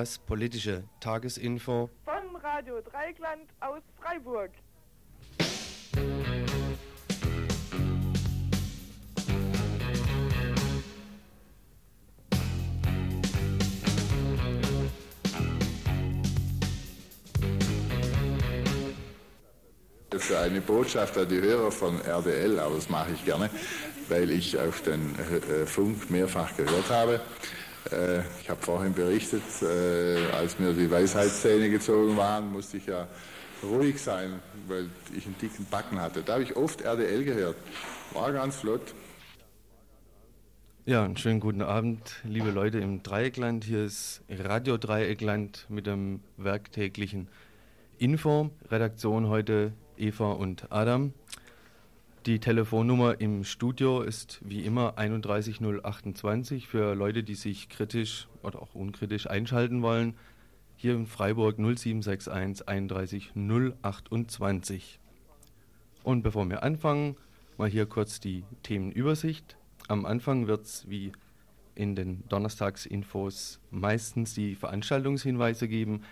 Das politische Tagesinfo von Radio Dreigland aus Freiburg. Für eine Botschaft an die Hörer von RDL, aber das mache ich gerne, weil ich auf den äh, Funk mehrfach gehört habe. Äh, ich habe vorhin berichtet, äh, als mir die Weisheitszähne gezogen waren, musste ich ja ruhig sein, weil ich einen dicken Backen hatte. Da habe ich oft RDL gehört. War ganz flott. Ja, einen schönen guten Abend, liebe Leute im Dreieckland. Hier ist Radio Dreieckland mit dem werktäglichen Info. Redaktion heute Eva und Adam. Die Telefonnummer im Studio ist wie immer 31028 für Leute, die sich kritisch oder auch unkritisch einschalten wollen. Hier in Freiburg 0761 31 028. Und bevor wir anfangen, mal hier kurz die Themenübersicht. Am Anfang wird es wie in den Donnerstagsinfos meistens die Veranstaltungshinweise geben,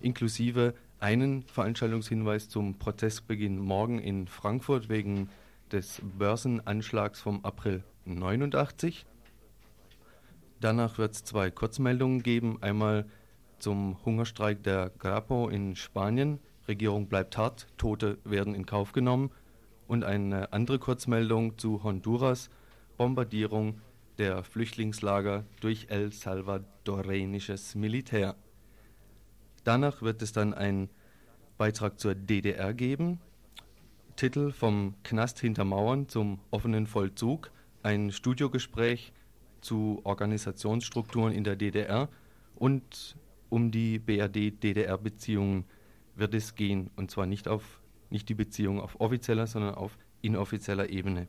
inklusive einen Veranstaltungshinweis zum Prozessbeginn morgen in Frankfurt wegen des Börsenanschlags vom April 89. Danach wird es zwei Kurzmeldungen geben. Einmal zum Hungerstreik der Grapo in Spanien. Regierung bleibt hart, Tote werden in Kauf genommen. Und eine andere Kurzmeldung zu Honduras. Bombardierung der Flüchtlingslager durch El Salvadorenisches Militär. Danach wird es dann einen Beitrag zur DDR geben. Titel vom Knast hinter Mauern zum offenen Vollzug. Ein Studiogespräch zu Organisationsstrukturen in der DDR und um die BRD-DDR-Beziehungen wird es gehen. Und zwar nicht auf nicht die Beziehung auf offizieller, sondern auf inoffizieller Ebene.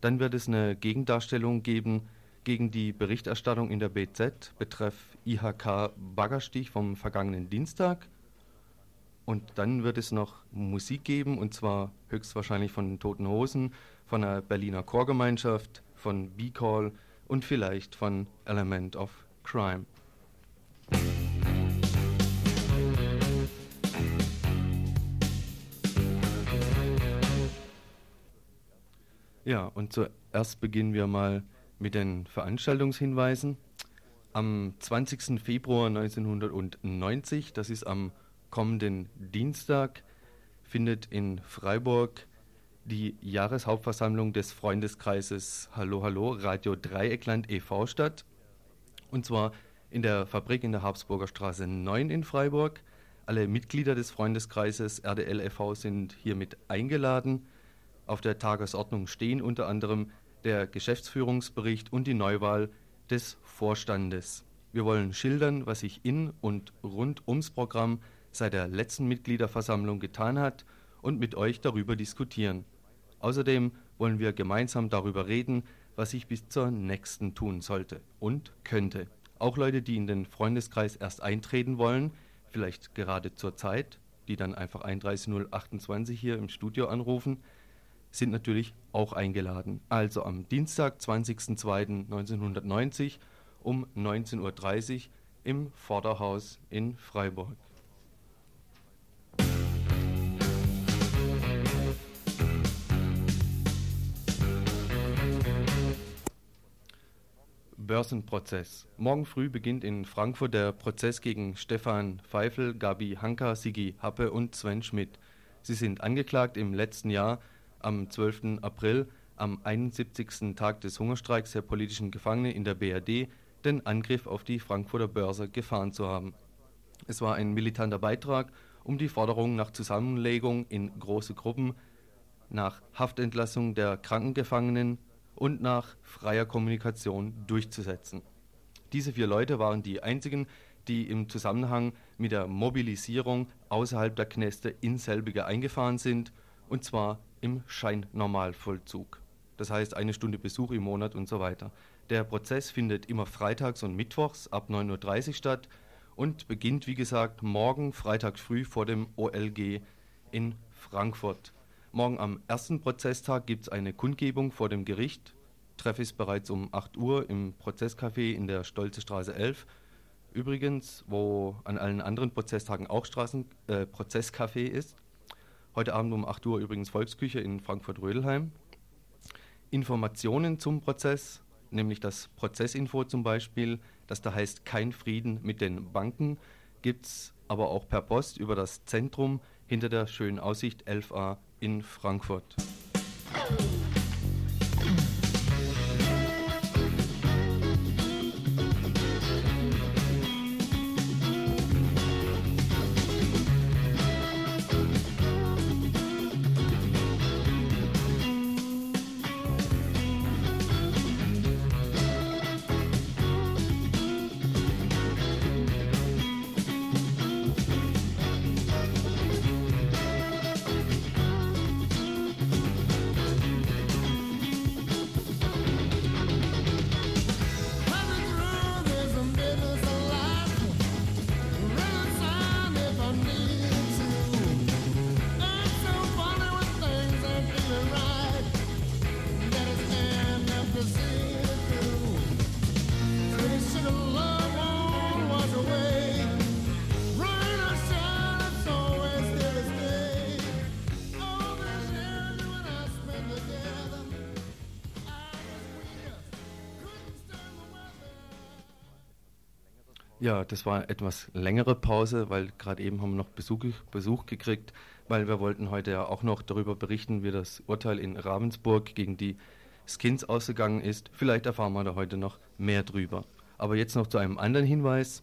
Dann wird es eine Gegendarstellung geben gegen die Berichterstattung in der BZ betreff IHK Baggerstich vom vergangenen Dienstag. Und dann wird es noch Musik geben, und zwar höchstwahrscheinlich von den Toten Hosen, von der Berliner Chorgemeinschaft, von B-Call und vielleicht von Element of Crime. Ja, und zuerst beginnen wir mal mit den Veranstaltungshinweisen. Am 20. Februar 1990, das ist am kommenden Dienstag, findet in Freiburg die Jahreshauptversammlung des Freundeskreises Hallo Hallo Radio Dreieckland e.V. statt. Und zwar in der Fabrik in der Habsburger Straße 9 in Freiburg. Alle Mitglieder des Freundeskreises RDL e.V. sind hiermit eingeladen. Auf der Tagesordnung stehen unter anderem der Geschäftsführungsbericht und die Neuwahl des Vorstandes. Wir wollen schildern, was sich in und rund ums Programm seit der letzten Mitgliederversammlung getan hat und mit euch darüber diskutieren. Außerdem wollen wir gemeinsam darüber reden, was sich bis zur nächsten tun sollte und könnte. Auch Leute, die in den Freundeskreis erst eintreten wollen, vielleicht gerade zur Zeit, die dann einfach 31028 hier im Studio anrufen, sind natürlich auch eingeladen. Also am Dienstag, 20.02.1990 um 19.30 Uhr im Vorderhaus in Freiburg. Börsenprozess. Morgen früh beginnt in Frankfurt der Prozess gegen Stefan Pfeifel, Gabi Hanka, Sigi Happe und Sven Schmidt. Sie sind angeklagt im letzten Jahr am 12. April, am 71. Tag des Hungerstreiks der politischen Gefangenen in der BRD, den Angriff auf die Frankfurter Börse gefahren zu haben. Es war ein militanter Beitrag, um die Forderung nach Zusammenlegung in große Gruppen, nach Haftentlassung der Krankengefangenen und nach freier Kommunikation durchzusetzen. Diese vier Leute waren die einzigen, die im Zusammenhang mit der Mobilisierung außerhalb der Kneste in selbige eingefahren sind, und zwar im Scheinnormalvollzug. Das heißt eine Stunde Besuch im Monat und so weiter. Der Prozess findet immer freitags und mittwochs ab 9.30 Uhr statt und beginnt, wie gesagt, morgen Freitag früh vor dem OLG in Frankfurt. Morgen am ersten Prozesstag gibt es eine Kundgebung vor dem Gericht. Treff ist bereits um 8 Uhr im Prozesscafé in der Stolze Straße 11. Übrigens, wo an allen anderen Prozesstagen auch Straßen, äh, Prozesscafé ist. Heute Abend um 8 Uhr übrigens Volksküche in Frankfurt-Rödelheim. Informationen zum Prozess, nämlich das Prozessinfo zum Beispiel, das da heißt kein Frieden mit den Banken, gibt es aber auch per Post über das Zentrum hinter der schönen Aussicht 11a in Frankfurt. Das war etwas längere Pause, weil gerade eben haben wir noch Besuch, Besuch gekriegt, weil wir wollten heute ja auch noch darüber berichten, wie das Urteil in Ravensburg gegen die Skins ausgegangen ist. Vielleicht erfahren wir da heute noch mehr drüber. Aber jetzt noch zu einem anderen Hinweis.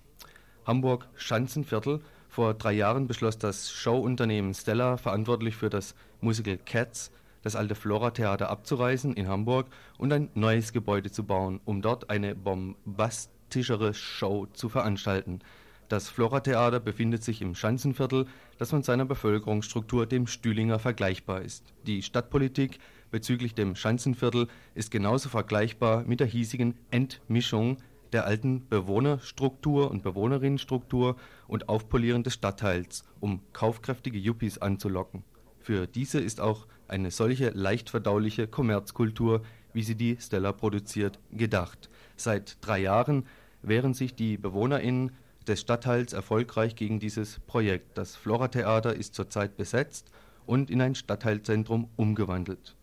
Hamburg Schanzenviertel. Vor drei Jahren beschloss das Showunternehmen Stella, verantwortlich für das Musical Cats, das alte Flora-Theater abzureißen in Hamburg und ein neues Gebäude zu bauen, um dort eine Bombast tischere Show zu veranstalten. Das Flora-Theater befindet sich im Schanzenviertel, das von seiner Bevölkerungsstruktur dem Stühlinger vergleichbar ist. Die Stadtpolitik bezüglich dem Schanzenviertel ist genauso vergleichbar mit der hiesigen Entmischung der alten Bewohnerstruktur und Bewohnerinnenstruktur und Aufpolieren des Stadtteils, um kaufkräftige Yuppies anzulocken. Für diese ist auch eine solche leicht verdauliche Kommerzkultur, wie sie die Stella produziert, gedacht. Seit drei Jahren wehren sich die BewohnerInnen des Stadtteils erfolgreich gegen dieses Projekt. Das Flora-Theater ist zurzeit besetzt und in ein Stadtteilzentrum umgewandelt.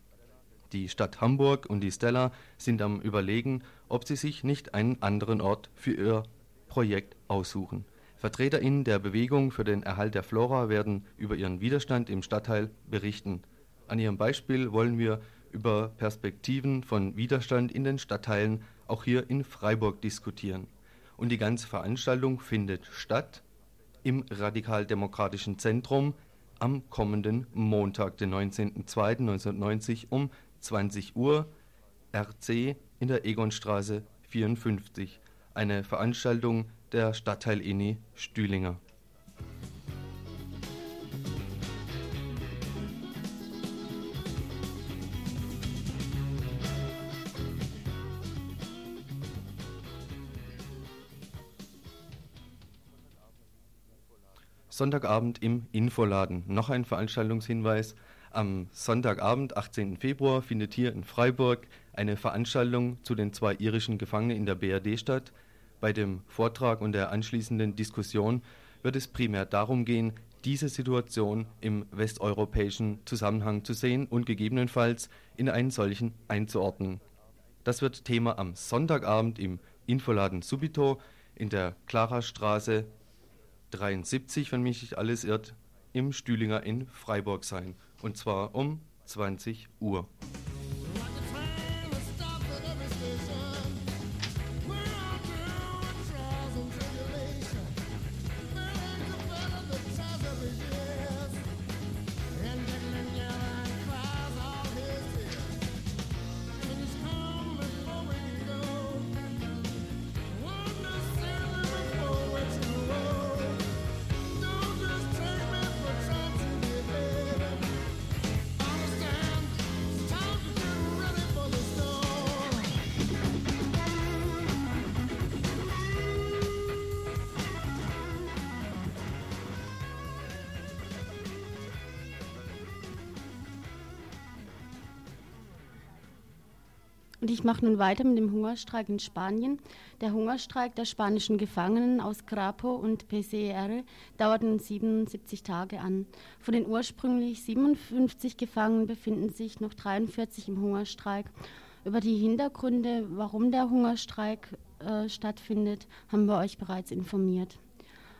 Die Stadt Hamburg und die Stella sind am Überlegen, ob sie sich nicht einen anderen Ort für ihr Projekt aussuchen. VertreterInnen der Bewegung für den Erhalt der Flora werden über ihren Widerstand im Stadtteil berichten. An ihrem Beispiel wollen wir über Perspektiven von Widerstand in den Stadtteilen auch hier in Freiburg diskutieren. Und die ganze Veranstaltung findet statt im Radikaldemokratischen Zentrum am kommenden Montag, den 19.02.1990 um 20 Uhr, RC in der Egonstraße 54. Eine Veranstaltung der Stadtteil INI Stühlinger. Sonntagabend im Infoladen. Noch ein Veranstaltungshinweis. Am Sonntagabend, 18. Februar, findet hier in Freiburg eine Veranstaltung zu den zwei irischen Gefangenen in der BRD statt. Bei dem Vortrag und der anschließenden Diskussion wird es primär darum gehen, diese Situation im westeuropäischen Zusammenhang zu sehen und gegebenenfalls in einen solchen einzuordnen. Das wird Thema am Sonntagabend im Infoladen Subito in der Klarastraße 73, wenn mich nicht alles irrt, im Stühlinger in Freiburg sein. Und zwar um 20 Uhr. Nun weiter mit dem Hungerstreik in Spanien. Der Hungerstreik der spanischen Gefangenen aus Grapo und PCR dauert nun 77 Tage an. Von den ursprünglich 57 Gefangenen befinden sich noch 43 im Hungerstreik. Über die Hintergründe, warum der Hungerstreik äh, stattfindet, haben wir euch bereits informiert.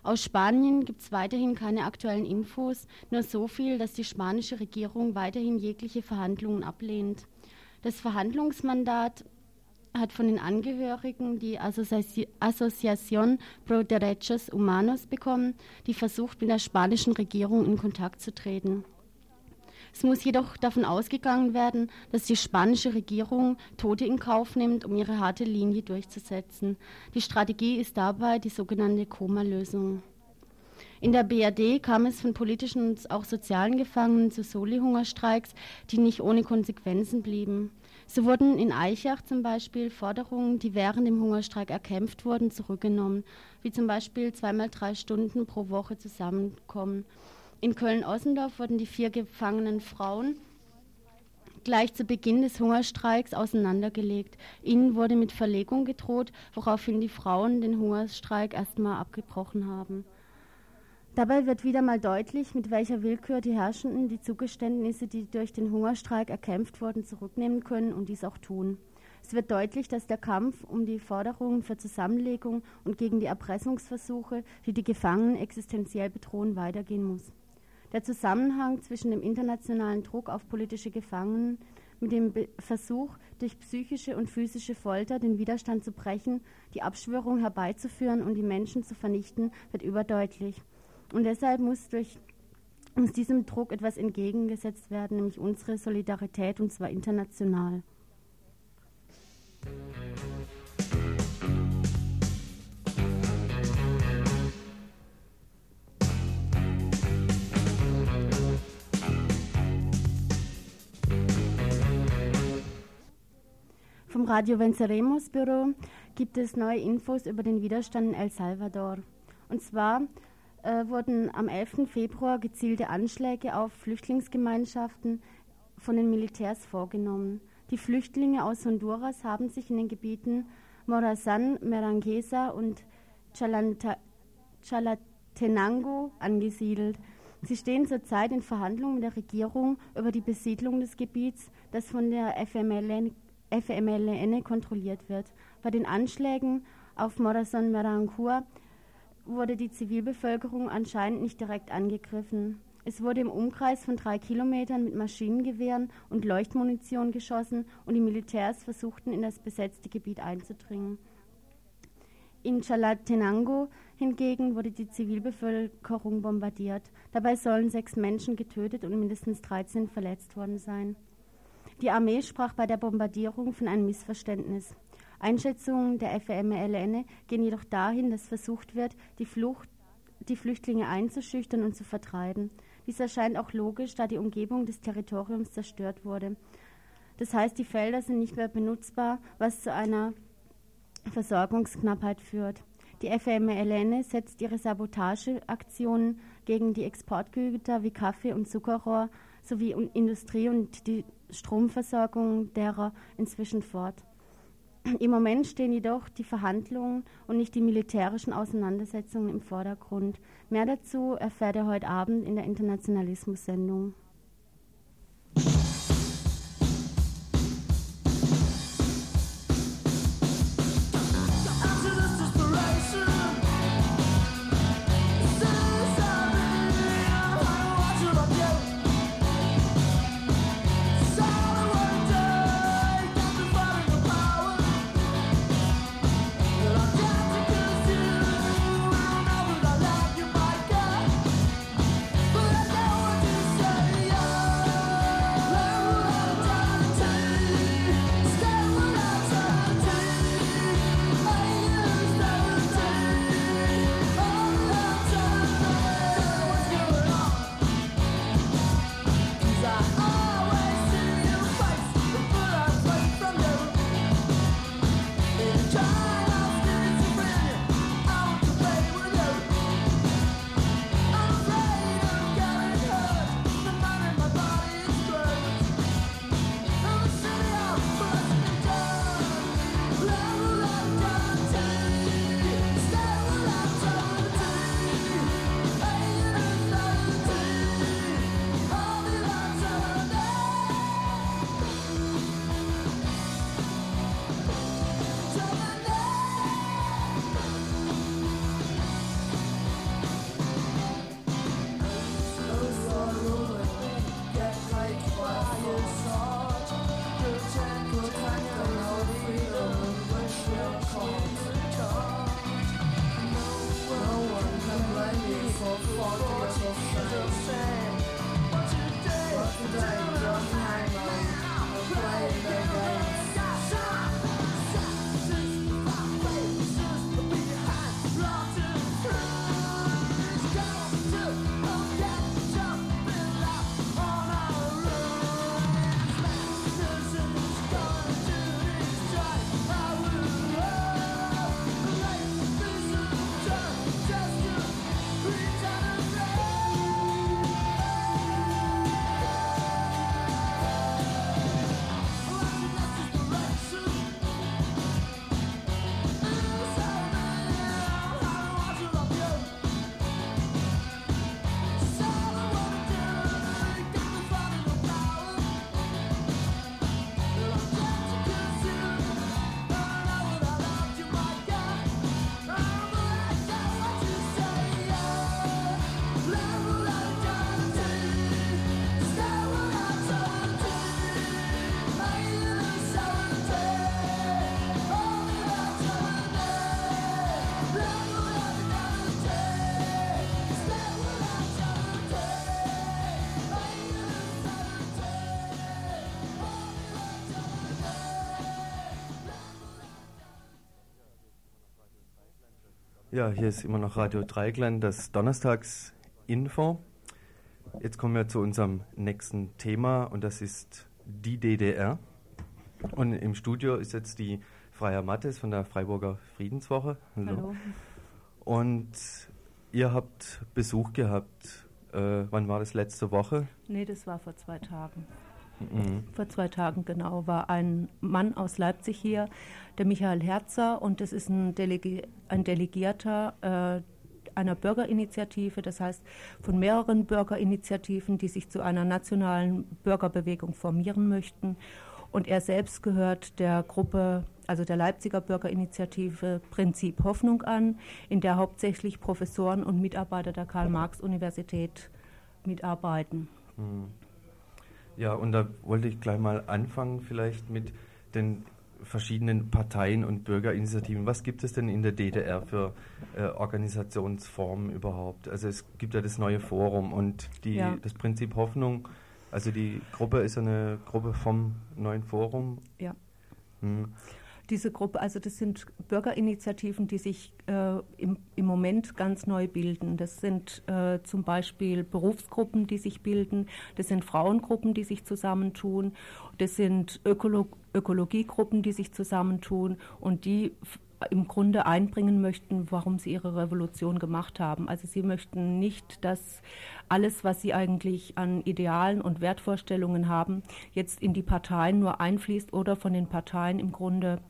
Aus Spanien gibt es weiterhin keine aktuellen Infos, nur so viel, dass die spanische Regierung weiterhin jegliche Verhandlungen ablehnt. Das Verhandlungsmandat hat von den Angehörigen die Asociación Pro Derechos Humanos bekommen, die versucht, mit der spanischen Regierung in Kontakt zu treten. Es muss jedoch davon ausgegangen werden, dass die spanische Regierung Tote in Kauf nimmt, um ihre harte Linie durchzusetzen. Die Strategie ist dabei die sogenannte Koma-Lösung. In der BRD kam es von politischen und auch sozialen Gefangenen zu Soli-Hungerstreiks, die nicht ohne Konsequenzen blieben. So wurden in Eichach zum Beispiel Forderungen, die während dem Hungerstreik erkämpft wurden, zurückgenommen, wie zum Beispiel zweimal drei Stunden pro Woche zusammenkommen. In Köln-Ossendorf wurden die vier gefangenen Frauen gleich zu Beginn des Hungerstreiks auseinandergelegt. Ihnen wurde mit Verlegung gedroht, woraufhin die Frauen den Hungerstreik erstmal abgebrochen haben. Dabei wird wieder mal deutlich, mit welcher Willkür die Herrschenden die Zugeständnisse, die durch den Hungerstreik erkämpft wurden, zurücknehmen können und dies auch tun. Es wird deutlich, dass der Kampf um die Forderungen für Zusammenlegung und gegen die Erpressungsversuche, die die Gefangenen existenziell bedrohen, weitergehen muss. Der Zusammenhang zwischen dem internationalen Druck auf politische Gefangenen mit dem Versuch, durch psychische und physische Folter den Widerstand zu brechen, die Abschwörung herbeizuführen und die Menschen zu vernichten, wird überdeutlich. Und deshalb muss durch muss diesem Druck etwas entgegengesetzt werden, nämlich unsere Solidarität, und zwar international. Vom Radio Venceremos Büro gibt es neue Infos über den Widerstand in El Salvador. Und zwar äh, wurden am 11. Februar gezielte Anschläge auf Flüchtlingsgemeinschaften von den Militärs vorgenommen. Die Flüchtlinge aus Honduras haben sich in den Gebieten Morazán, Meranguesa und Chalatenango angesiedelt. Sie stehen zurzeit in Verhandlungen mit der Regierung über die Besiedlung des Gebiets, das von der FMLN, FMLN kontrolliert wird. Bei den Anschlägen auf Morazán Merancua wurde die Zivilbevölkerung anscheinend nicht direkt angegriffen. Es wurde im Umkreis von drei Kilometern mit Maschinengewehren und Leuchtmunition geschossen und die Militärs versuchten in das besetzte Gebiet einzudringen. In Chalatenango hingegen wurde die Zivilbevölkerung bombardiert. Dabei sollen sechs Menschen getötet und mindestens 13 verletzt worden sein. Die Armee sprach bei der Bombardierung von einem Missverständnis. Einschätzungen der FMLN gehen jedoch dahin, dass versucht wird, die, Flucht, die Flüchtlinge einzuschüchtern und zu vertreiben. Dies erscheint auch logisch, da die Umgebung des Territoriums zerstört wurde. Das heißt, die Felder sind nicht mehr benutzbar, was zu einer Versorgungsknappheit führt. Die FMLN setzt ihre Sabotageaktionen gegen die Exportgüter wie Kaffee und Zuckerrohr sowie Industrie und die Stromversorgung derer inzwischen fort. Im Moment stehen jedoch die Verhandlungen und nicht die militärischen Auseinandersetzungen im Vordergrund. Mehr dazu erfährt er heute Abend in der Internationalismus-Sendung. Ja, hier ist immer noch Radio Dreigland, das Donnerstags-Info. Jetzt kommen wir zu unserem nächsten Thema und das ist die DDR. Und im Studio ist jetzt die Freier Mattes von der Freiburger Friedenswoche. Hallo. Hallo. Und ihr habt Besuch gehabt. Äh, wann war das letzte Woche? Nee, das war vor zwei Tagen. Mhm. Vor zwei Tagen genau war ein Mann aus Leipzig hier, der Michael Herzer, und das ist ein, Delegi ein Delegierter äh, einer Bürgerinitiative, das heißt von mehreren Bürgerinitiativen, die sich zu einer nationalen Bürgerbewegung formieren möchten. Und er selbst gehört der Gruppe, also der Leipziger Bürgerinitiative Prinzip Hoffnung an, in der hauptsächlich Professoren und Mitarbeiter der Karl-Marx-Universität mitarbeiten. Mhm. Ja, und da wollte ich gleich mal anfangen, vielleicht mit den verschiedenen Parteien und Bürgerinitiativen. Was gibt es denn in der DDR für äh, Organisationsformen überhaupt? Also es gibt ja das neue Forum und die, ja. das Prinzip Hoffnung. Also die Gruppe ist eine Gruppe vom neuen Forum. Ja. Hm diese Gruppe, also das sind Bürgerinitiativen, die sich äh, im, im, Moment ganz neu bilden. Das sind äh, zum Beispiel Berufsgruppen, die sich bilden, das sind Frauengruppen, die sich zusammentun, das sind Ökolo Ökologiegruppen, die sich zusammentun und die im Grunde einbringen möchten, warum sie ihre Revolution gemacht haben. Also sie möchten nicht, dass alles, was sie eigentlich an Idealen und Wertvorstellungen haben, jetzt in die Parteien nur einfließt oder von den Parteien im Grunde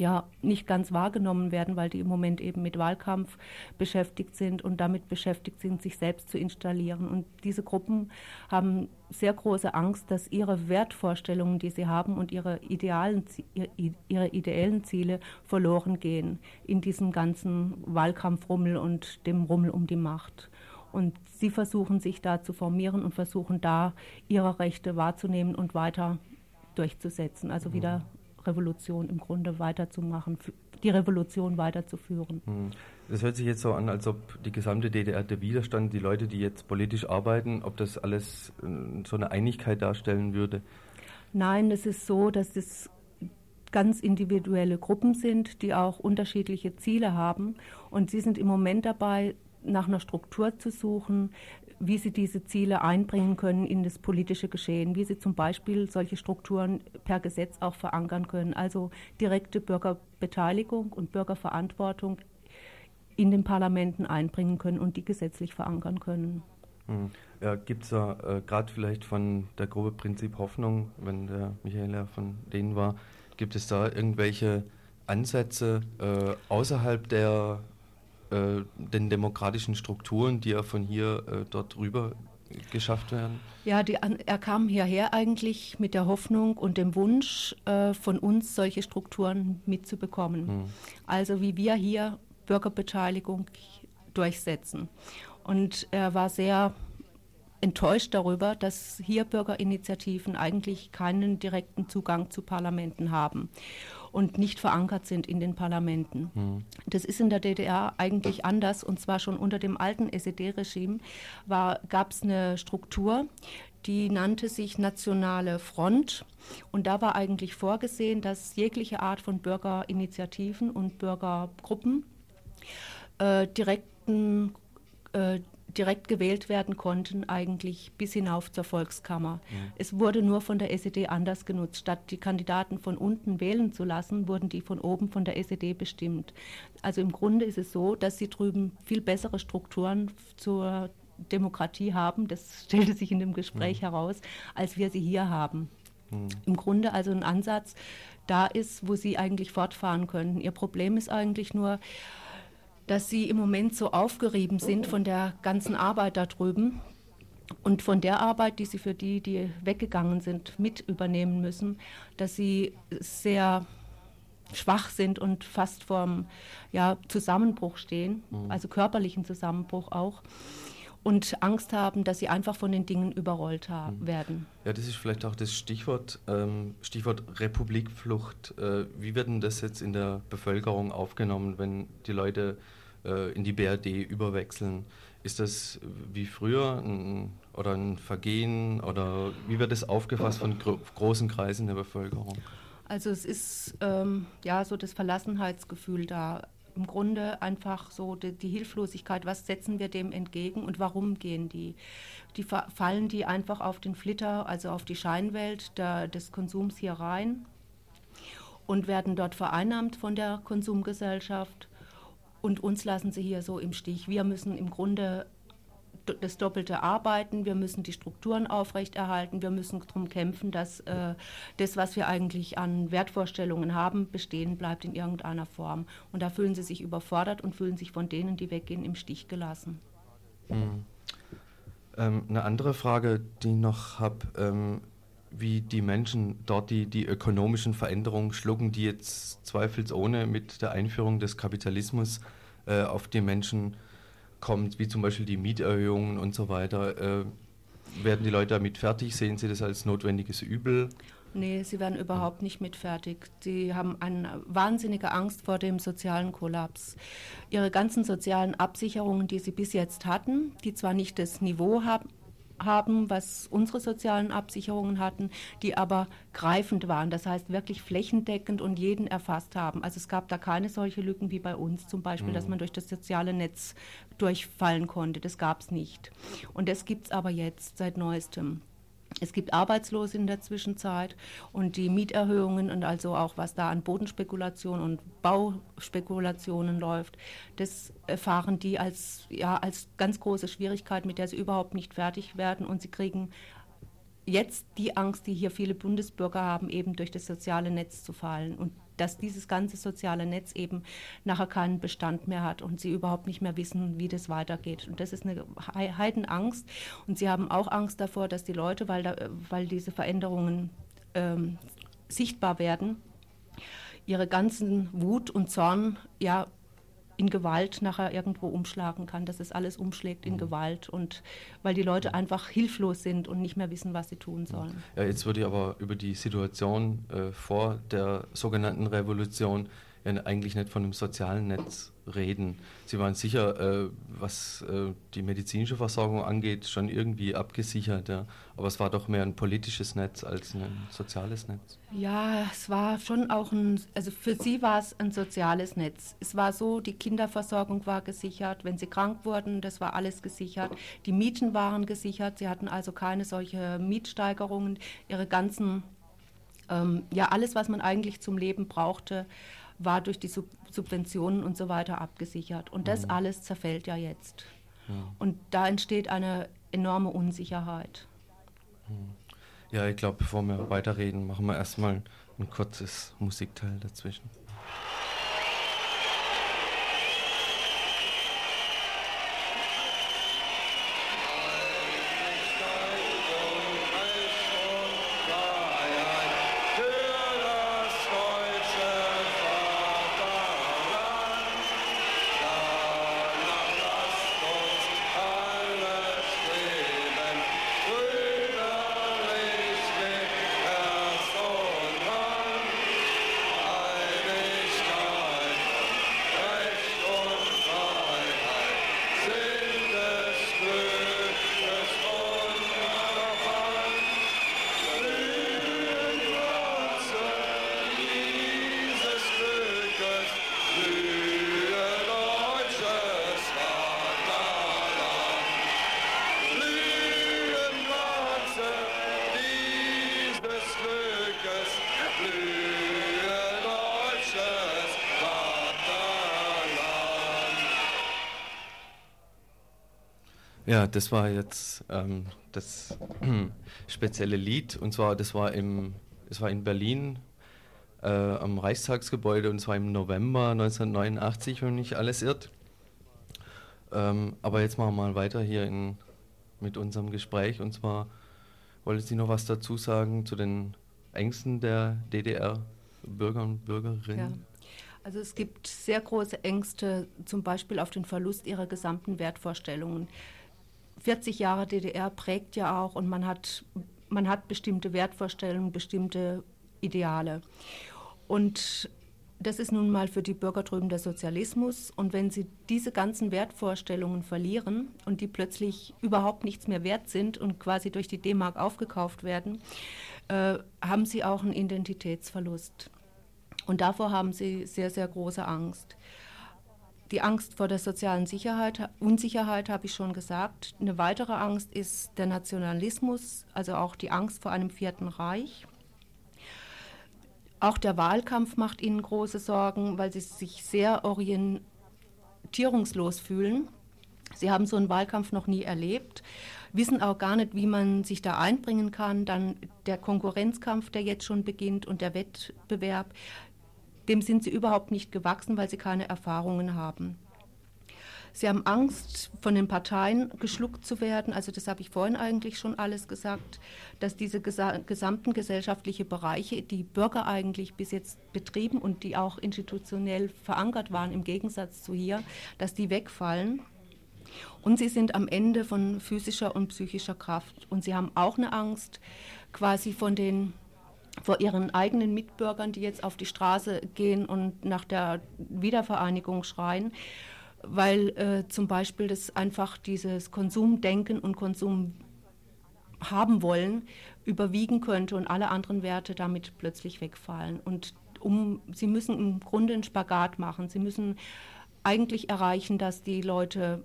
ja nicht ganz wahrgenommen werden, weil die im Moment eben mit Wahlkampf beschäftigt sind und damit beschäftigt sind, sich selbst zu installieren. Und diese Gruppen haben sehr große Angst, dass ihre Wertvorstellungen, die sie haben und ihre idealen, ihre ideellen Ziele verloren gehen in diesem ganzen Wahlkampfrummel und dem Rummel um die Macht. Und sie versuchen sich da zu formieren und versuchen da ihre Rechte wahrzunehmen und weiter durchzusetzen. Also wieder mhm. Revolution im Grunde weiterzumachen, die Revolution weiterzuführen. Hm. Das hört sich jetzt so an, als ob die gesamte DDR der Widerstand, die Leute, die jetzt politisch arbeiten, ob das alles äh, so eine Einigkeit darstellen würde? Nein, es ist so, dass es ganz individuelle Gruppen sind, die auch unterschiedliche Ziele haben. Und sie sind im Moment dabei, nach einer Struktur zu suchen, wie sie diese Ziele einbringen können in das politische Geschehen, wie sie zum Beispiel solche Strukturen per Gesetz auch verankern können, also direkte Bürgerbeteiligung und Bürgerverantwortung in den Parlamenten einbringen können und die gesetzlich verankern können. Hm. Ja, Gibt es da äh, gerade vielleicht von der Gruppe Prinzip Hoffnung, wenn der Michael ja von denen war, gibt es da irgendwelche Ansätze äh, außerhalb der äh, den demokratischen Strukturen, die ja von hier äh, dort rüber geschafft werden? Ja, die, er kam hierher eigentlich mit der Hoffnung und dem Wunsch, äh, von uns solche Strukturen mitzubekommen. Hm. Also wie wir hier Bürgerbeteiligung durchsetzen. Und er war sehr enttäuscht darüber, dass hier Bürgerinitiativen eigentlich keinen direkten Zugang zu Parlamenten haben und nicht verankert sind in den Parlamenten. Mhm. Das ist in der DDR eigentlich anders und zwar schon unter dem alten SED-Regime gab es eine Struktur, die nannte sich Nationale Front. Und da war eigentlich vorgesehen, dass jegliche Art von Bürgerinitiativen und Bürgergruppen äh, direkten äh, direkt gewählt werden konnten, eigentlich bis hinauf zur Volkskammer. Ja. Es wurde nur von der SED anders genutzt. Statt die Kandidaten von unten wählen zu lassen, wurden die von oben von der SED bestimmt. Also im Grunde ist es so, dass sie drüben viel bessere Strukturen zur Demokratie haben, das stellte sich in dem Gespräch ja. heraus, als wir sie hier haben. Mhm. Im Grunde also ein Ansatz da ist, wo sie eigentlich fortfahren können. Ihr Problem ist eigentlich nur, dass sie im Moment so aufgerieben sind von der ganzen Arbeit da drüben und von der Arbeit, die sie für die, die weggegangen sind, mit übernehmen müssen, dass sie sehr schwach sind und fast vorm ja, Zusammenbruch stehen, mhm. also körperlichen Zusammenbruch auch und Angst haben, dass sie einfach von den Dingen überrollt haben, mhm. werden. Ja, das ist vielleicht auch das Stichwort, ähm, Stichwort Republikflucht. Äh, wie wird denn das jetzt in der Bevölkerung aufgenommen, wenn die Leute in die BRD überwechseln. Ist das wie früher ein, oder ein Vergehen oder wie wird das aufgefasst von gro großen Kreisen der Bevölkerung? Also es ist ähm, ja so das Verlassenheitsgefühl da. im Grunde einfach so die, die, Hilflosigkeit, was setzen wir dem entgegen und warum gehen die? Die fallen die einfach auf den Flitter, also auf die Scheinwelt der, des Konsums hier rein und werden dort vereinnahmt von der Konsumgesellschaft und uns lassen sie hier so im Stich. Wir müssen im Grunde das doppelte Arbeiten, wir müssen die Strukturen aufrechterhalten, wir müssen darum kämpfen, dass äh, das, was wir eigentlich an Wertvorstellungen haben, bestehen bleibt in irgendeiner Form. Und da fühlen sie sich überfordert und fühlen sich von denen, die weggehen, im Stich gelassen. Mhm. Ähm, eine andere Frage, die ich noch habe, ähm, wie die Menschen dort die, die ökonomischen Veränderungen schlucken, die jetzt zweifelsohne mit der Einführung des Kapitalismus äh, auf die Menschen kommt, wie zum Beispiel die Mieterhöhungen und so weiter. Äh, werden die Leute damit fertig? Sehen Sie das als notwendiges Übel? Nee, sie werden überhaupt nicht mit fertig. Sie haben eine wahnsinnige Angst vor dem sozialen Kollaps. Ihre ganzen sozialen Absicherungen, die sie bis jetzt hatten, die zwar nicht das Niveau haben, haben, was unsere sozialen Absicherungen hatten, die aber greifend waren, das heißt wirklich flächendeckend und jeden erfasst haben. Also es gab da keine solche Lücken wie bei uns zum Beispiel, mhm. dass man durch das soziale Netz durchfallen konnte. Das gab es nicht. Und das gibt es aber jetzt seit neuestem. Es gibt Arbeitslose in der Zwischenzeit und die Mieterhöhungen und also auch was da an Bodenspekulationen und Bauspekulationen läuft, das erfahren die als, ja, als ganz große Schwierigkeit, mit der sie überhaupt nicht fertig werden. Und sie kriegen jetzt die Angst, die hier viele Bundesbürger haben, eben durch das soziale Netz zu fallen. Und dass dieses ganze soziale Netz eben nachher keinen Bestand mehr hat und sie überhaupt nicht mehr wissen, wie das weitergeht. Und das ist eine Heidenangst. Und sie haben auch Angst davor, dass die Leute, weil, da, weil diese Veränderungen ähm, sichtbar werden, ihre ganzen Wut und Zorn ja in Gewalt nachher irgendwo umschlagen kann, dass es alles umschlägt in mhm. Gewalt und weil die Leute einfach hilflos sind und nicht mehr wissen, was sie tun sollen. Ja, jetzt würde ich aber über die Situation äh, vor der sogenannten Revolution ja eigentlich nicht von einem sozialen Netz reden. Sie waren sicher, äh, was äh, die medizinische Versorgung angeht, schon irgendwie abgesichert, ja. aber es war doch mehr ein politisches Netz als ein soziales Netz. Ja, es war schon auch ein, also für sie war es ein soziales Netz. Es war so, die Kinderversorgung war gesichert, wenn sie krank wurden, das war alles gesichert. Die Mieten waren gesichert, sie hatten also keine solche Mietsteigerungen, ihre ganzen, ähm, ja, alles, was man eigentlich zum Leben brauchte, war durch die Sub Subventionen und so weiter abgesichert. Und das mhm. alles zerfällt ja jetzt. Ja. Und da entsteht eine enorme Unsicherheit. Mhm. Ja, ich glaube, bevor wir weiterreden, machen wir erstmal ein kurzes Musikteil dazwischen. Das war jetzt ähm, das spezielle Lied und zwar das war im es war in Berlin äh, am Reichstagsgebäude und zwar im November 1989, wenn mich alles irrt. Ähm, aber jetzt machen wir mal weiter hier in, mit unserem Gespräch und zwar wollte Sie noch was dazu sagen zu den Ängsten der DDR-Bürger und Bürgerinnen? Ja. Also es gibt sehr große Ängste, zum Beispiel auf den Verlust ihrer gesamten Wertvorstellungen. 40 Jahre DDR prägt ja auch und man hat, man hat bestimmte Wertvorstellungen, bestimmte Ideale. Und das ist nun mal für die Bürger drüben der Sozialismus. Und wenn sie diese ganzen Wertvorstellungen verlieren und die plötzlich überhaupt nichts mehr wert sind und quasi durch die D-Mark aufgekauft werden, äh, haben sie auch einen Identitätsverlust. Und davor haben sie sehr, sehr große Angst. Die Angst vor der sozialen Sicherheit, Unsicherheit habe ich schon gesagt. Eine weitere Angst ist der Nationalismus, also auch die Angst vor einem Vierten Reich. Auch der Wahlkampf macht ihnen große Sorgen, weil sie sich sehr orientierungslos fühlen. Sie haben so einen Wahlkampf noch nie erlebt, wissen auch gar nicht, wie man sich da einbringen kann. Dann der Konkurrenzkampf, der jetzt schon beginnt und der Wettbewerb, dem sind sie überhaupt nicht gewachsen, weil sie keine Erfahrungen haben. Sie haben Angst, von den Parteien geschluckt zu werden. Also das habe ich vorhin eigentlich schon alles gesagt, dass diese gesamten gesellschaftlichen Bereiche, die Bürger eigentlich bis jetzt betrieben und die auch institutionell verankert waren, im Gegensatz zu hier, dass die wegfallen. Und sie sind am Ende von physischer und psychischer Kraft. Und sie haben auch eine Angst quasi von den vor ihren eigenen Mitbürgern, die jetzt auf die Straße gehen und nach der Wiedervereinigung schreien weil äh, zum Beispiel das einfach dieses Konsumdenken und Konsum haben wollen überwiegen könnte und alle anderen Werte damit plötzlich wegfallen. Und um, sie müssen im Grunde einen Spagat machen. Sie müssen eigentlich erreichen, dass die Leute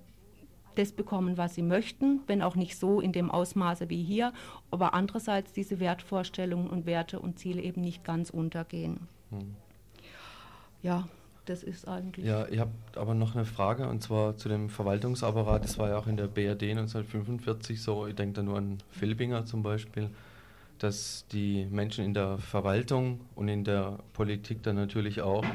das bekommen, was sie möchten, wenn auch nicht so in dem Ausmaße wie hier, aber andererseits diese Wertvorstellungen und Werte und Ziele eben nicht ganz untergehen. Hm. Ja, das ist eigentlich. Ja, ihr habt aber noch eine Frage und zwar zu dem Verwaltungsapparat. Das war ja auch in der BRD 1945 so. Ich denke da nur an Filbinger zum Beispiel, dass die Menschen in der Verwaltung und in der Politik dann natürlich auch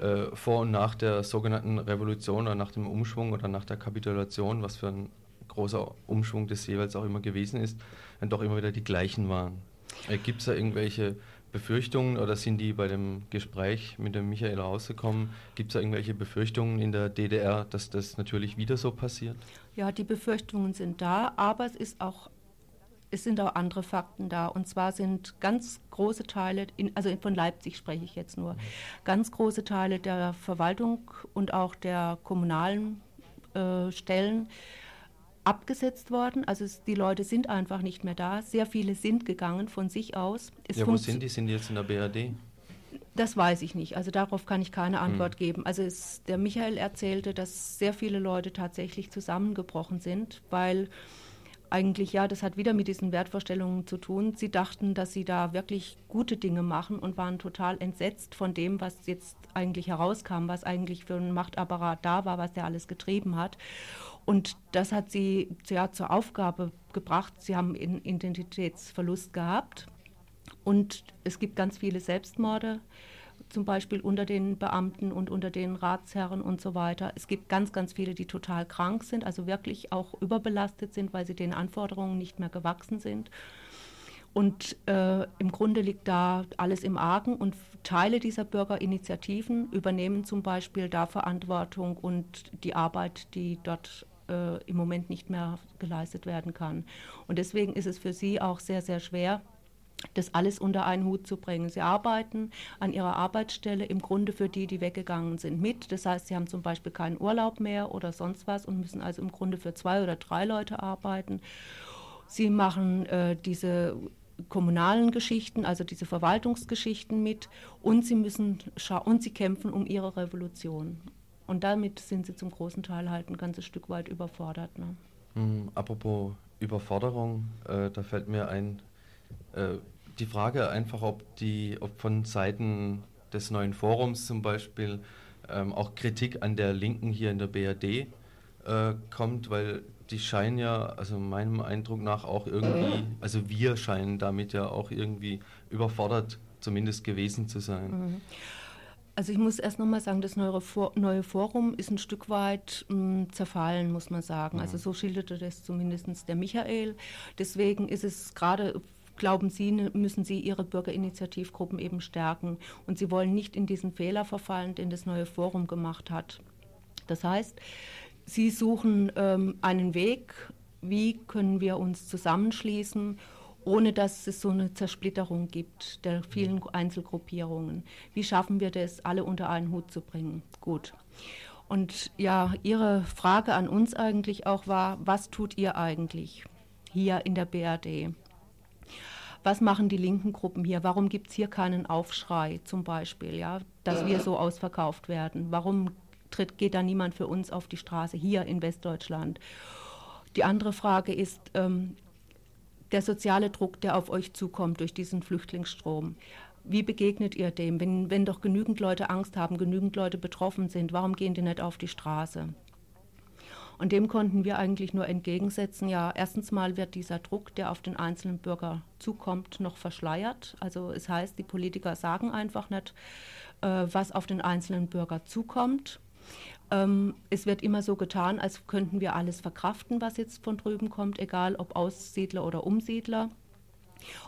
äh, vor und nach der sogenannten Revolution oder nach dem Umschwung oder nach der Kapitulation, was für ein großer Umschwung das jeweils auch immer gewesen ist, dann doch immer wieder die gleichen waren. Äh, Gibt es da irgendwelche Befürchtungen oder sind die bei dem Gespräch mit dem Michael rausgekommen? Gibt es da irgendwelche Befürchtungen in der DDR, dass das natürlich wieder so passiert? Ja, die Befürchtungen sind da, aber es ist auch es sind auch andere Fakten da. Und zwar sind ganz große Teile, in, also von Leipzig spreche ich jetzt nur, ganz große Teile der Verwaltung und auch der kommunalen äh, Stellen abgesetzt worden. Also es, die Leute sind einfach nicht mehr da. Sehr viele sind gegangen von sich aus. Es ja, wo sind die? Sind die jetzt in der BRD? Das weiß ich nicht. Also darauf kann ich keine Antwort hm. geben. Also es, der Michael erzählte, dass sehr viele Leute tatsächlich zusammengebrochen sind, weil eigentlich, ja, das hat wieder mit diesen Wertvorstellungen zu tun. Sie dachten, dass sie da wirklich gute Dinge machen und waren total entsetzt von dem, was jetzt eigentlich herauskam, was eigentlich für ein Machtapparat da war, was der alles getrieben hat. Und das hat sie ja, zur Aufgabe gebracht. Sie haben einen Identitätsverlust gehabt. Und es gibt ganz viele Selbstmorde, zum Beispiel unter den Beamten und unter den Ratsherren und so weiter. Es gibt ganz, ganz viele, die total krank sind, also wirklich auch überbelastet sind, weil sie den Anforderungen nicht mehr gewachsen sind. Und äh, im Grunde liegt da alles im Argen und Teile dieser Bürgerinitiativen übernehmen zum Beispiel da Verantwortung und die Arbeit, die dort äh, im Moment nicht mehr geleistet werden kann. Und deswegen ist es für sie auch sehr, sehr schwer, das alles unter einen Hut zu bringen. Sie arbeiten an ihrer Arbeitsstelle im Grunde für die, die weggegangen sind, mit. Das heißt, sie haben zum Beispiel keinen Urlaub mehr oder sonst was und müssen also im Grunde für zwei oder drei Leute arbeiten. Sie machen äh, diese kommunalen Geschichten, also diese Verwaltungsgeschichten mit und sie müssen und sie kämpfen um ihre Revolution. Und damit sind sie zum großen Teil halt ein ganzes Stück weit überfordert. Ne? Mhm, apropos Überforderung, äh, da fällt mir ein, äh, die Frage einfach, ob, die, ob von Seiten des neuen Forums zum Beispiel ähm, auch Kritik an der Linken hier in der BRD äh, kommt, weil die scheinen ja, also meinem Eindruck nach auch irgendwie, also wir scheinen damit ja auch irgendwie überfordert zumindest gewesen zu sein. Mhm. Also ich muss erst nochmal sagen, das neue, Forum ist ein Stück weit mh, hm, zerfallen, muss man sagen. Also so schilderte das zumindest der Michael. Deswegen ist es gerade glauben Sie, ne, müssen Sie Ihre Bürgerinitiativgruppen eben stärken. Und Sie wollen nicht in diesen Fehler verfallen, den das neue Forum gemacht hat. Das heißt, Sie suchen ähm, einen Weg, wie können wir uns zusammenschließen ohne dass es so eine Zersplitterung gibt der vielen Einzelgruppierungen. Wie schaffen wir das, alle unter einen Hut zu bringen? Gut. Und ja, Ihre Frage an uns eigentlich auch war, was tut ihr eigentlich hier in der BRD? Was machen die linken Gruppen hier? Warum gibt es hier keinen Aufschrei zum Beispiel, ja, dass wir so ausverkauft werden? Warum tritt, geht da niemand für uns auf die Straße hier in Westdeutschland. Die andere Frage ist ähm, der soziale Druck, der auf euch zukommt durch diesen Flüchtlingsstrom. Wie begegnet ihr dem? Wenn, wenn doch genügend Leute Angst haben, genügend Leute betroffen sind, warum gehen die nicht auf die Straße? Und dem konnten wir eigentlich nur entgegensetzen, ja, erstens mal wird dieser Druck, der auf den einzelnen Bürger zukommt, noch verschleiert. Also es heißt, die Politiker sagen einfach nicht, äh, was auf den einzelnen Bürger zukommt. Ähm, es wird immer so getan, als könnten wir alles verkraften, was jetzt von drüben kommt, egal ob Aussiedler oder Umsiedler.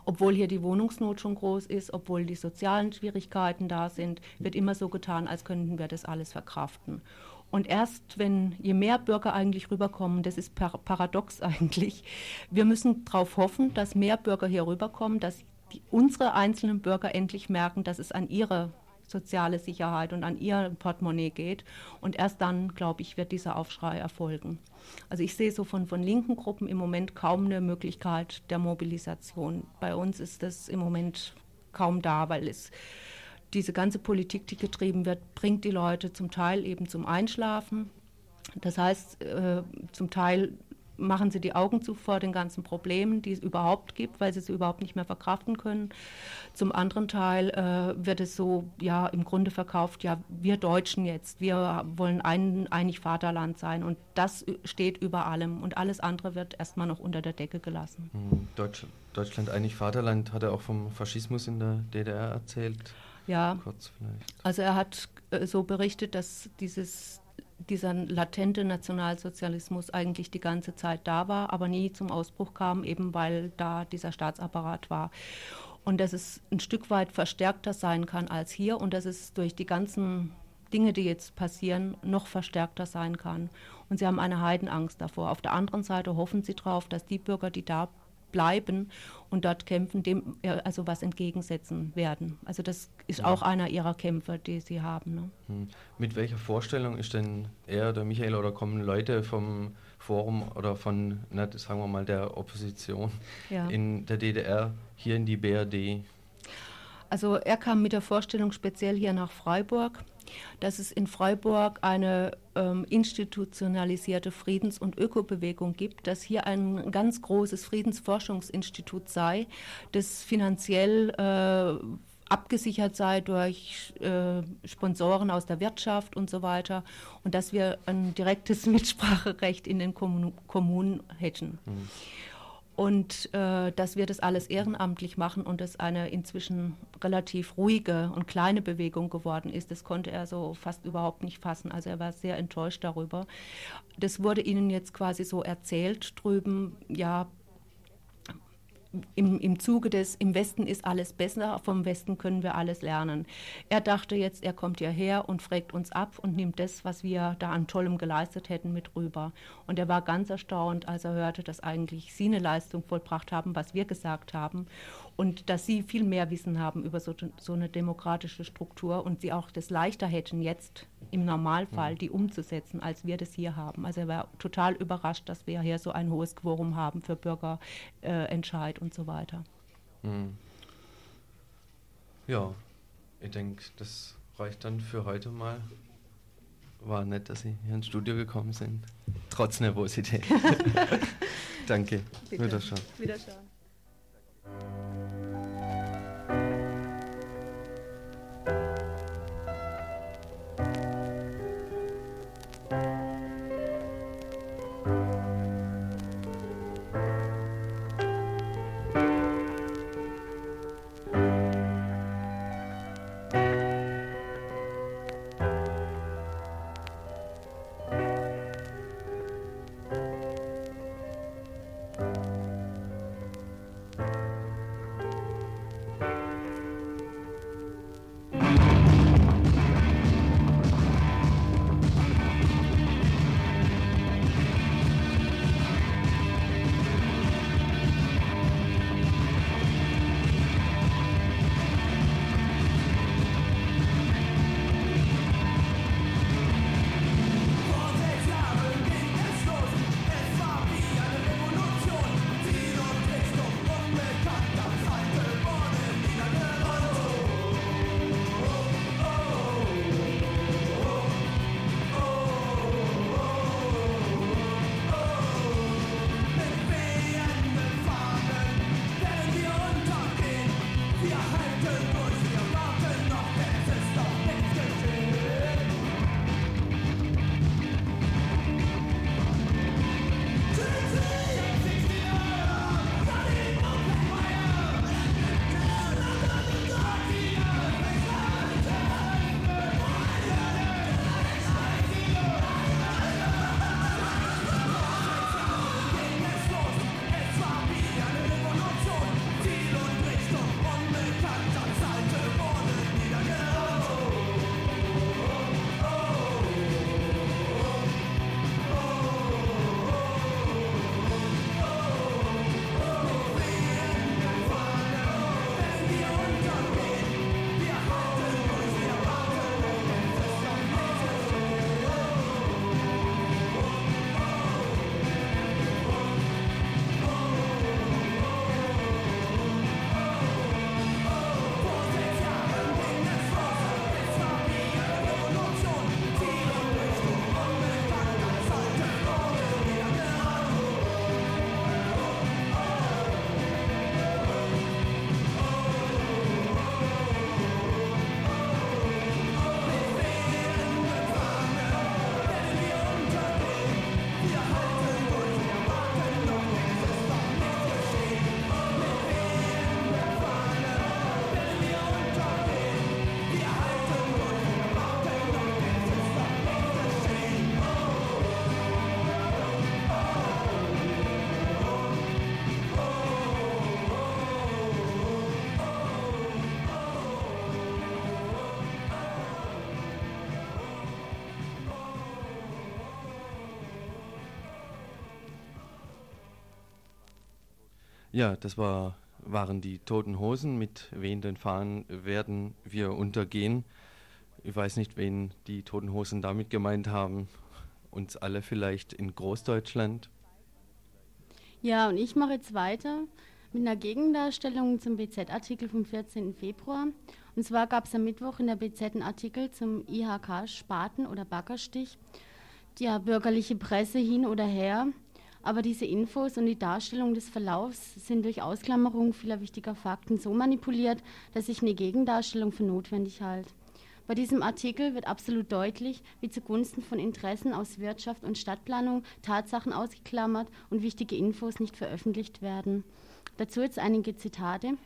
Obwohl hier die Wohnungsnot schon groß ist, obwohl die sozialen Schwierigkeiten da sind, wird immer so getan, als könnten wir das alles verkraften. Und erst wenn, je mehr Bürger eigentlich rüberkommen, das ist paradox eigentlich, wir müssen darauf hoffen, dass mehr Bürger hier rüberkommen, dass die, unsere einzelnen Bürger endlich merken, dass es an ihre soziale Sicherheit und an ihr Portemonnaie geht. Und erst dann, glaube ich, wird dieser Aufschrei erfolgen. Also ich sehe so von, von linken Gruppen im Moment kaum eine Möglichkeit der Mobilisation. Bei uns ist das im Moment kaum da, weil es diese ganze Politik, die getrieben wird, bringt die Leute zum Teil eben zum Einschlafen. Das heißt, äh, zum Teil machen sie die Augen zu vor den ganzen Problemen, die es überhaupt gibt, weil sie sie überhaupt nicht mehr verkraften können. Zum anderen Teil äh, wird es so, ja, im Grunde verkauft, ja, wir Deutschen jetzt, wir wollen ein einig Vaterland sein und das steht über allem und alles andere wird erstmal noch unter der Decke gelassen. Hm, Deutsch, Deutschland einig Vaterland hat er auch vom Faschismus in der DDR erzählt. Ja, also er hat äh, so berichtet, dass dieses, dieser latente Nationalsozialismus eigentlich die ganze Zeit da war, aber nie zum Ausbruch kam, eben weil da dieser Staatsapparat war. Und dass es ein Stück weit verstärkter sein kann als hier und dass es durch die ganzen Dinge, die jetzt passieren, noch verstärkter sein kann. Und sie haben eine Heidenangst davor. Auf der anderen Seite hoffen sie darauf, dass die Bürger, die da bleiben und dort kämpfen, dem also was entgegensetzen werden. Also das ist ja. auch einer ihrer Kämpfe, die sie haben. Ne? Hm. Mit welcher Vorstellung ist denn er oder Michael oder kommen Leute vom Forum oder von, na, sagen wir mal, der Opposition ja. in der DDR hier in die BRD? Also er kam mit der Vorstellung speziell hier nach Freiburg dass es in Freiburg eine ähm, institutionalisierte Friedens- und Ökobewegung gibt, dass hier ein ganz großes Friedensforschungsinstitut sei, das finanziell äh, abgesichert sei durch äh, Sponsoren aus der Wirtschaft und so weiter und dass wir ein direktes Mitspracherecht in den Kommun Kommunen hätten. Mhm und äh, dass wir das alles ehrenamtlich machen und es eine inzwischen relativ ruhige und kleine Bewegung geworden ist, das konnte er so fast überhaupt nicht fassen. Also er war sehr enttäuscht darüber. Das wurde ihnen jetzt quasi so erzählt drüben, ja, im, im Zuge des, im Westen ist alles besser, vom Westen können wir alles lernen. Er dachte jetzt, er kommt hierher und fragt uns ab und nimmt das, was wir da an Tollem geleistet hätten, mit rüber. Und er war ganz erstaunt, als er hörte, dass eigentlich sie eine Leistung vollbracht haben, was wir gesagt haben und dass sie viel mehr Wissen haben über so, so eine demokratische Struktur und sie auch das leichter hätten, jetzt im Normalfall mhm. die umzusetzen, als wir das hier haben. Also er war total überrascht, dass wir hier so ein hohes Quorum haben für Bürgerentscheid äh, und so weiter. Mhm. Ja, ich denke, das reicht dann für heute mal. War nett, dass Sie hier ins Studio gekommen sind, trotz Nervosität. Danke. Bitte. Wiederschauen. Wiederschauen. Ja, das war, waren die Toten Hosen. Mit wehenden Fahnen werden wir untergehen. Ich weiß nicht, wen die Toten Hosen damit gemeint haben. Uns alle vielleicht in Großdeutschland. Ja, und ich mache jetzt weiter mit einer Gegendarstellung zum BZ-Artikel vom 14. Februar. Und zwar gab es am Mittwoch in der BZ einen Artikel zum IHK Spaten- oder Baggerstich. Ja, bürgerliche Presse hin oder her. Aber diese Infos und die Darstellung des Verlaufs sind durch Ausklammerung vieler wichtiger Fakten so manipuliert, dass ich eine Gegendarstellung für notwendig halte. Bei diesem Artikel wird absolut deutlich, wie zugunsten von Interessen aus Wirtschaft und Stadtplanung Tatsachen ausgeklammert und wichtige Infos nicht veröffentlicht werden. Dazu jetzt einige Zitate.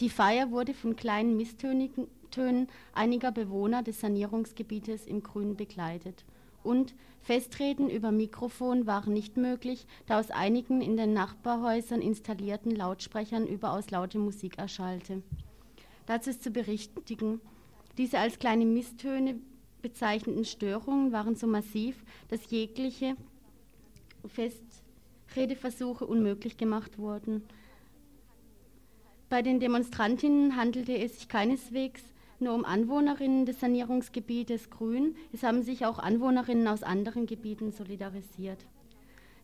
Die Feier wurde von kleinen Misstönen einiger Bewohner des Sanierungsgebietes im Grün begleitet. Und Festreden über Mikrofon waren nicht möglich, da aus einigen in den Nachbarhäusern installierten Lautsprechern überaus laute Musik erschallte. Dazu ist zu berichtigen, diese als kleine Misstöne bezeichneten Störungen waren so massiv, dass jegliche Festredeversuche unmöglich gemacht wurden. Bei den Demonstrantinnen handelte es sich keineswegs nur um Anwohnerinnen des Sanierungsgebietes Grün, es haben sich auch Anwohnerinnen aus anderen Gebieten solidarisiert.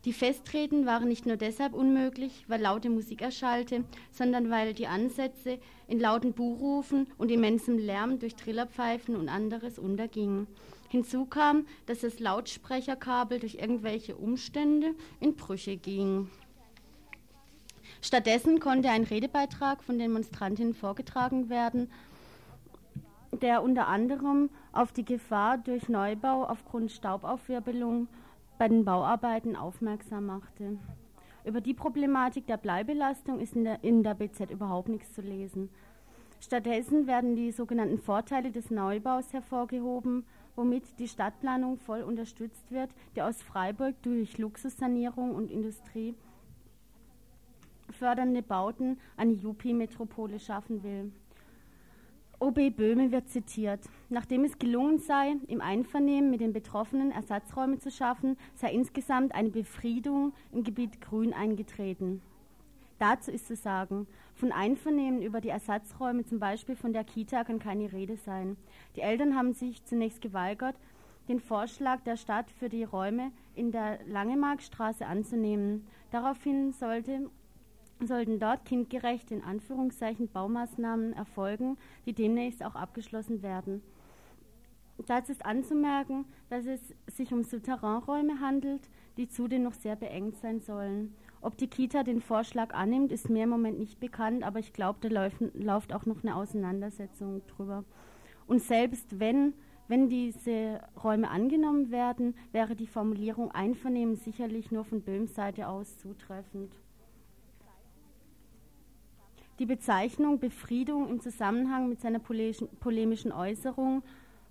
Die Festreden waren nicht nur deshalb unmöglich, weil laute Musik erschallte, sondern weil die Ansätze in lauten Buhrufen und immensem Lärm durch Trillerpfeifen und anderes untergingen. Hinzu kam, dass das Lautsprecherkabel durch irgendwelche Umstände in Brüche ging. Stattdessen konnte ein Redebeitrag von Demonstrantinnen vorgetragen werden, der unter anderem auf die Gefahr durch Neubau aufgrund Staubaufwirbelung bei den Bauarbeiten aufmerksam machte. Über die Problematik der Bleibelastung ist in der, in der BZ überhaupt nichts zu lesen. Stattdessen werden die sogenannten Vorteile des Neubaus hervorgehoben, womit die Stadtplanung voll unterstützt wird, die aus Freiburg durch Luxussanierung und Industrie fördernde Bauten eine Jupi-Metropole schaffen will. OB Böhme wird zitiert. Nachdem es gelungen sei, im Einvernehmen mit den Betroffenen Ersatzräume zu schaffen, sei insgesamt eine Befriedung im Gebiet Grün eingetreten. Dazu ist zu sagen, von Einvernehmen über die Ersatzräume, zum Beispiel von der Kita, kann keine Rede sein. Die Eltern haben sich zunächst geweigert, den Vorschlag der Stadt für die Räume in der Langemarkstraße anzunehmen. Daraufhin sollte sollten dort kindgerechte in Anführungszeichen Baumaßnahmen erfolgen, die demnächst auch abgeschlossen werden. Dazu ist anzumerken, dass es sich um Souterrainräume handelt, die zudem noch sehr beengt sein sollen. Ob die Kita den Vorschlag annimmt, ist mir im Moment nicht bekannt, aber ich glaube, da läuft, läuft auch noch eine Auseinandersetzung drüber. Und selbst wenn, wenn diese Räume angenommen werden, wäre die Formulierung Einvernehmen sicherlich nur von Böhms Seite aus zutreffend. Die Bezeichnung Befriedung im Zusammenhang mit seiner polemischen Äußerung,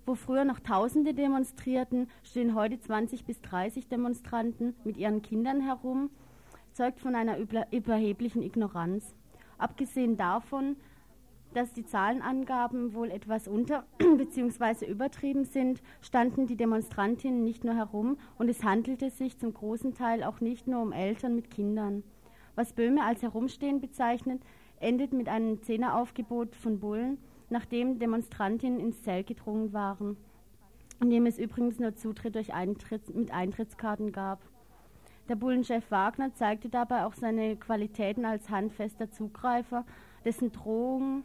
wo früher noch Tausende demonstrierten, stehen heute 20 bis 30 Demonstranten mit ihren Kindern herum, zeugt von einer überheblichen Ignoranz. Abgesehen davon, dass die Zahlenangaben wohl etwas unter bzw. übertrieben sind, standen die Demonstrantinnen nicht nur herum und es handelte sich zum großen Teil auch nicht nur um Eltern mit Kindern. Was Böhme als Herumstehen bezeichnet, endet mit einem Zehneraufgebot von Bullen, nachdem Demonstrantinnen ins Zelt gedrungen waren, in dem es übrigens nur Zutritt durch Eintritt, mit Eintrittskarten gab. Der Bullenchef Wagner zeigte dabei auch seine Qualitäten als handfester Zugreifer, dessen Drohungen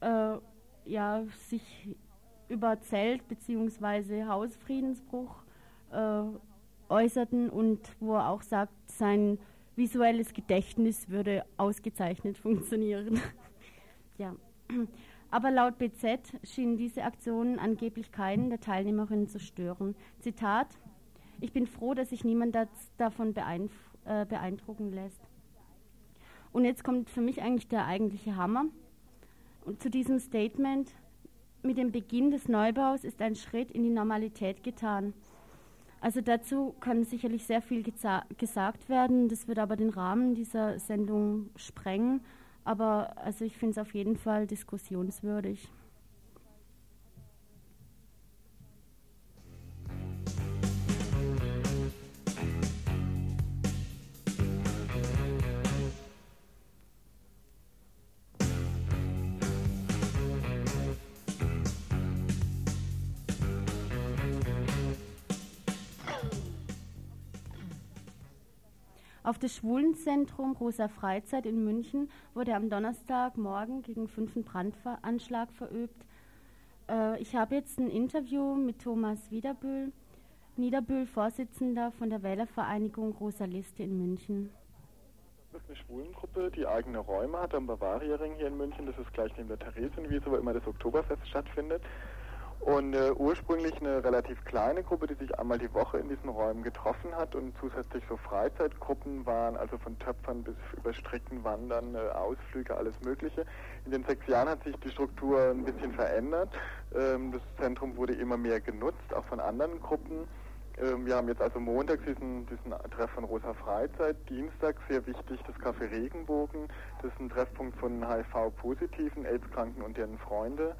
äh, ja, sich über Zelt- bzw. Hausfriedensbruch äh, äußerten und wo er auch sagt, sein visuelles Gedächtnis würde ausgezeichnet funktionieren. ja. Aber laut BZ schienen diese Aktionen angeblich keinen der Teilnehmerinnen zu stören. Zitat: Ich bin froh, dass sich niemand davon äh, beeindrucken lässt. Und jetzt kommt für mich eigentlich der eigentliche Hammer. Und zu diesem Statement: Mit dem Beginn des Neubaus ist ein Schritt in die Normalität getan. Also dazu kann sicherlich sehr viel gesagt werden. Das wird aber den Rahmen dieser Sendung sprengen. Aber also ich finde es auf jeden Fall diskussionswürdig. Das Schwulenzentrum Rosa Freizeit in München wurde am Donnerstagmorgen gegen fünf ein Brandanschlag verübt. Äh, ich habe jetzt ein Interview mit Thomas Wiederbühl, Niederbühl, Vorsitzender von der Wählervereinigung Rosa Liste in München. Das ist eine Schwulengruppe, die eigene Räume hat am Bavaria-Ring hier in München. Das ist gleich neben der Theresienwiese, wo immer das Oktoberfest stattfindet. Und äh, ursprünglich eine relativ kleine Gruppe, die sich einmal die Woche in diesen Räumen getroffen hat und zusätzlich so Freizeitgruppen waren, also von Töpfern bis über Strecken, Wandern, äh, Ausflüge, alles Mögliche. In den sechs Jahren hat sich die Struktur ein bisschen verändert. Ähm, das Zentrum wurde immer mehr genutzt, auch von anderen Gruppen. Ähm, wir haben jetzt also montags diesen, diesen Treff von Rosa Freizeit, Dienstag sehr wichtig das Café Regenbogen. Das ist ein Treffpunkt von HIV-Positiven, AIDS-Kranken und deren Freunde.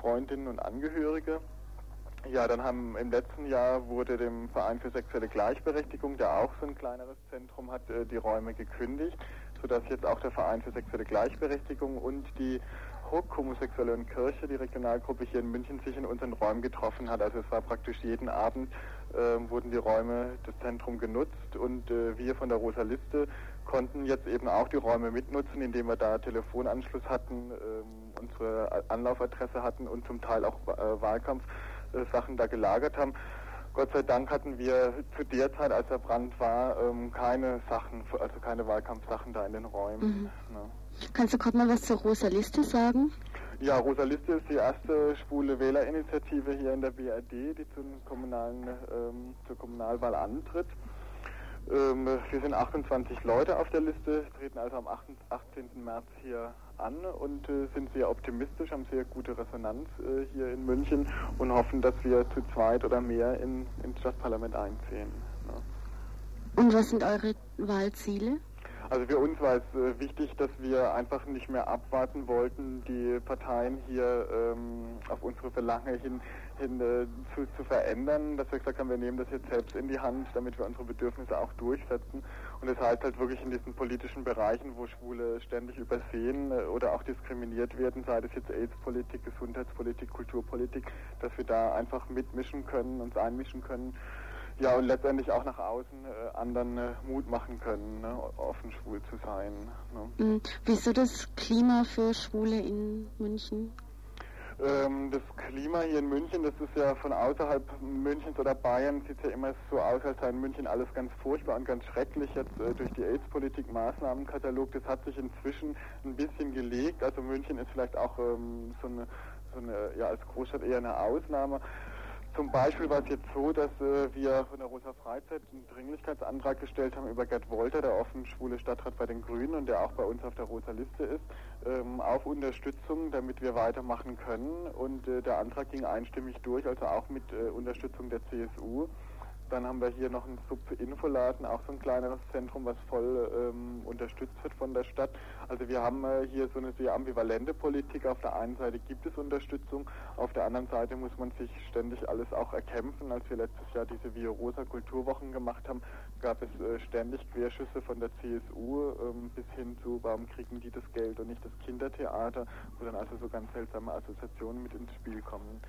Freundinnen und Angehörige. Ja, dann haben im letzten Jahr wurde dem Verein für sexuelle Gleichberechtigung, der auch so ein kleineres Zentrum hat, äh, die Räume gekündigt, sodass jetzt auch der Verein für sexuelle Gleichberechtigung und die HUK, Homosexuelle und Kirche, die Regionalgruppe hier in München, sich in unseren Räumen getroffen hat. Also es war praktisch jeden Abend äh, wurden die Räume des Zentrums genutzt und äh, wir von der Rosa Liste konnten jetzt eben auch die Räume mitnutzen, indem wir da Telefonanschluss hatten, ähm, unsere Anlaufadresse hatten und zum Teil auch äh, Wahlkampfsachen da gelagert haben. Gott sei Dank hatten wir zu der Zeit, als der Brand war, ähm, keine Sachen, also keine Wahlkampfsachen da in den Räumen. Mhm. Ne. Kannst du gerade mal was zur Rosa Liste sagen? Ja, Rosa Liste ist die erste schwule Wählerinitiative hier in der BRD, die zum kommunalen, ähm, zur Kommunalwahl antritt. Ähm, wir sind 28 Leute auf der Liste, treten also am 18. März hier an und äh, sind sehr optimistisch, haben sehr gute Resonanz äh, hier in München und hoffen, dass wir zu zweit oder mehr in, ins Stadtparlament einziehen. Ne? Und was sind eure Wahlziele? Also für uns war es äh, wichtig, dass wir einfach nicht mehr abwarten wollten, die Parteien hier ähm, auf unsere Verlangen hin, hin äh, zu, zu verändern, dass wir gesagt haben, wir nehmen das jetzt selbst in die Hand, damit wir unsere Bedürfnisse auch durchsetzen. Und das heißt halt wirklich in diesen politischen Bereichen, wo Schwule ständig übersehen äh, oder auch diskriminiert werden, sei das jetzt AIDS-Politik, Gesundheitspolitik, Kulturpolitik, dass wir da einfach mitmischen können, uns einmischen können ja, und letztendlich auch nach außen äh, anderen äh, Mut machen können, ne, offen schwul zu sein. Ne. Mhm. Wieso das Klima für Schwule in München? Ähm, das Klima hier in München, das ist ja von außerhalb Münchens oder Bayern, sieht ja immer so aus, als sei in München alles ganz furchtbar und ganz schrecklich jetzt äh, durch die AIDS-Politik, Maßnahmenkatalog. Das hat sich inzwischen ein bisschen gelegt. Also München ist vielleicht auch ähm, so eine, so eine, ja, als Großstadt eher eine Ausnahme. Zum Beispiel war es jetzt so, dass äh, wir von der Rosa Freizeit einen Dringlichkeitsantrag gestellt haben über Gerd Wolter, der offen schwule Stadtrat bei den Grünen und der auch bei uns auf der Rosa Liste ist, ähm, auf Unterstützung, damit wir weitermachen können. Und äh, der Antrag ging einstimmig durch, also auch mit äh, Unterstützung der CSU. Dann haben wir hier noch einen Sub-Infoladen, auch so ein kleineres Zentrum, was voll ähm, unterstützt wird von der Stadt. Also wir haben äh, hier so eine sehr ambivalente Politik. Auf der einen Seite gibt es Unterstützung, auf der anderen Seite muss man sich ständig alles auch erkämpfen. Als wir letztes Jahr diese Via Rosa Kulturwochen gemacht haben, gab es äh, ständig Querschüsse von der CSU ähm, bis hin zu, warum kriegen die das Geld und nicht das Kindertheater, wo dann also so ganz seltsame Assoziationen mit ins Spiel kommen.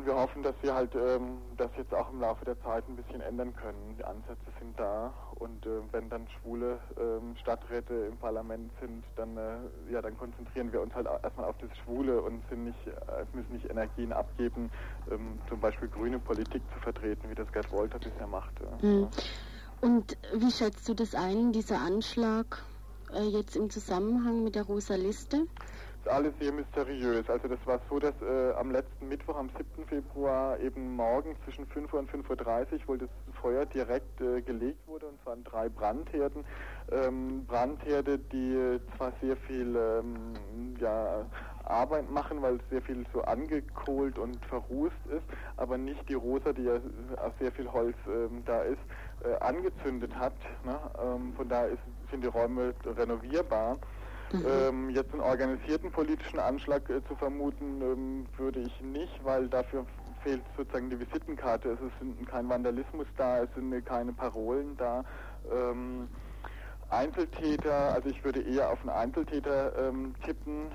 Und wir hoffen, dass wir halt ähm, das jetzt auch im Laufe der Zeit ein bisschen ändern können. Die Ansätze sind da und äh, wenn dann schwule ähm, Stadträte im Parlament sind, dann, äh, ja, dann konzentrieren wir uns halt erstmal auf das Schwule und sind nicht, äh, müssen nicht Energien abgeben, ähm, zum Beispiel grüne Politik zu vertreten, wie das Gerd Wolter bisher machte. Mhm. Und wie schätzt du das ein, dieser Anschlag äh, jetzt im Zusammenhang mit der Rosa Liste? Ist alles sehr mysteriös. Also das war so, dass äh, am letzten Mittwoch, am 7. Februar, eben morgens zwischen 5 Uhr und 5.30 Uhr wohl das Feuer direkt äh, gelegt wurde, und zwar an drei Brandherden. Ähm, Brandherde, die zwar sehr viel ähm, ja, Arbeit machen, weil sehr viel so angekohlt und verrußt ist, aber nicht die Rosa, die ja sehr viel Holz ähm, da ist, äh, angezündet hat. Ne? Ähm, von daher ist, sind die Räume renovierbar. Mhm. Ähm, jetzt einen organisierten politischen Anschlag äh, zu vermuten, ähm, würde ich nicht, weil dafür fehlt sozusagen die Visitenkarte. Es ist kein Vandalismus da, es sind keine Parolen da. Ähm, Einzeltäter, also ich würde eher auf einen Einzeltäter ähm, tippen.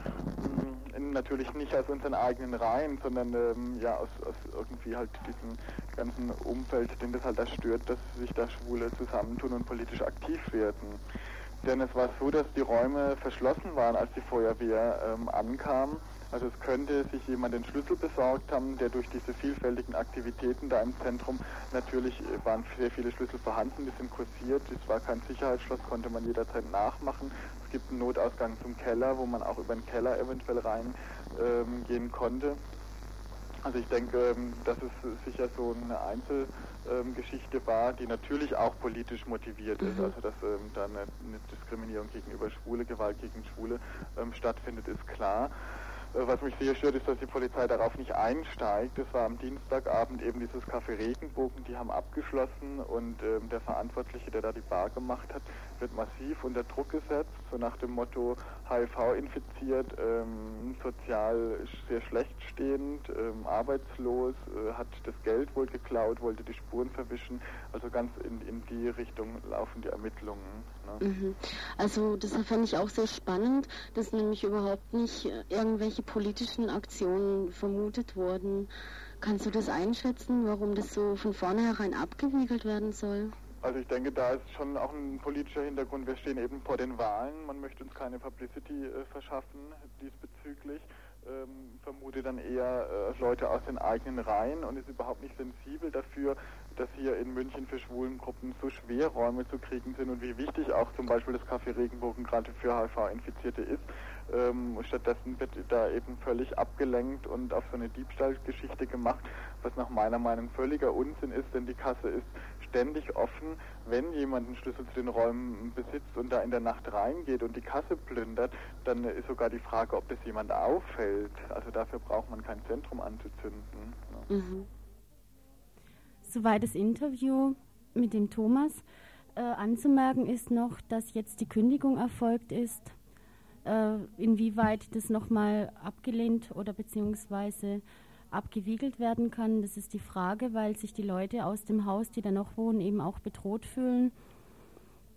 natürlich nicht aus unseren eigenen Reihen, sondern ähm, ja aus, aus irgendwie halt diesem ganzen Umfeld, den das halt erstört, dass sich da Schwule zusammentun und politisch aktiv werden. Denn es war so, dass die Räume verschlossen waren, als die Feuerwehr ähm, ankam. Also es könnte sich jemand den Schlüssel besorgt haben, der durch diese vielfältigen Aktivitäten da im Zentrum, natürlich äh, waren sehr viele Schlüssel vorhanden, die sind kursiert, es war kein Sicherheitsschloss, konnte man jederzeit nachmachen. Es gibt einen Notausgang zum Keller, wo man auch über den Keller eventuell reingehen ähm, konnte. Also ich denke, ähm, dass es sicher so eine Einzelgeschichte ähm, war, die natürlich auch politisch motiviert ist. Mhm. Also dass ähm, da eine, eine, Diskriminierung gegenüber Schwule, Gewalt gegen Schwule ähm, stattfindet, ist klar. Äh, was mich sehr stört, ist, dass die Polizei darauf nicht einsteigt. Es war am Dienstagabend eben dieses Café Regenbogen, die haben abgeschlossen und ähm, der Verantwortliche, der da die Bar gemacht hat, wird massiv unter Druck gesetzt, so nach dem Motto HIV infiziert, ähm, sozial sehr schlecht stehend, ähm, arbeitslos, äh, hat das Geld wohl geklaut, wollte die Spuren verwischen. Also ganz in, in die Richtung laufen die Ermittlungen. Ne? Mhm. Also das fand ich auch sehr spannend, dass nämlich überhaupt nicht äh, irgendwelche politischen Aktionen vermutet wurden. Kannst du das einschätzen, warum das so von vornherein abgewiegelt werden soll? Also ich denke, da ist schon auch ein politischer Hintergrund. Wir stehen eben vor den Wahlen. Man möchte uns keine Publicity äh, verschaffen diesbezüglich. Ähm, vermute dann eher äh, Leute aus den eigenen Reihen und ist überhaupt nicht sensibel dafür, dass hier in München für Schwulengruppen so schwer Räume zu kriegen sind und wie wichtig auch zum Beispiel das Café Regenbogen gerade für HIV-Infizierte ist. Ähm, stattdessen wird da eben völlig abgelenkt und auf so eine Diebstahlgeschichte gemacht, was nach meiner Meinung völliger Unsinn ist, denn die Kasse ist ständig offen. Wenn jemand einen Schlüssel zu den Räumen besitzt und da in der Nacht reingeht und die Kasse plündert, dann ist sogar die Frage, ob das jemand auffällt. Also dafür braucht man kein Zentrum anzuzünden. Ne? Mhm. Soweit das Interview mit dem Thomas. Äh, anzumerken ist noch, dass jetzt die Kündigung erfolgt ist äh, inwieweit das nochmal abgelehnt oder beziehungsweise abgewiegelt werden kann, das ist die Frage, weil sich die Leute aus dem Haus, die da noch wohnen, eben auch bedroht fühlen.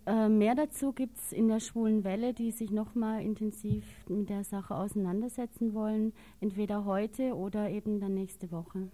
Äh, mehr dazu gibt es in der Schwulen Welle, die sich nochmal intensiv mit der Sache auseinandersetzen wollen, entweder heute oder eben dann nächste Woche.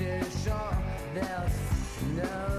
there's no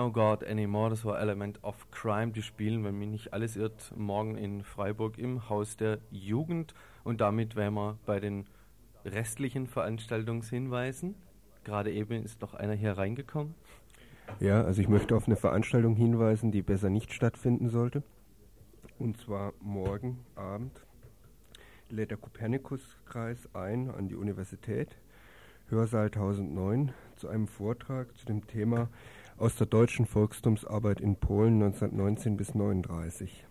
No God Anymore, das war Element of Crime. Die spielen, wenn mich nicht alles irrt, morgen in Freiburg im Haus der Jugend. Und damit wären wir bei den restlichen Veranstaltungshinweisen. Gerade eben ist noch einer hier reingekommen. Ja, also ich möchte auf eine Veranstaltung hinweisen, die besser nicht stattfinden sollte. Und zwar morgen Abend lädt der Kopernikuskreis ein an die Universität, Hörsaal 1009, zu einem Vortrag zu dem Thema aus der deutschen Volkstumsarbeit in Polen 1919 bis 1939.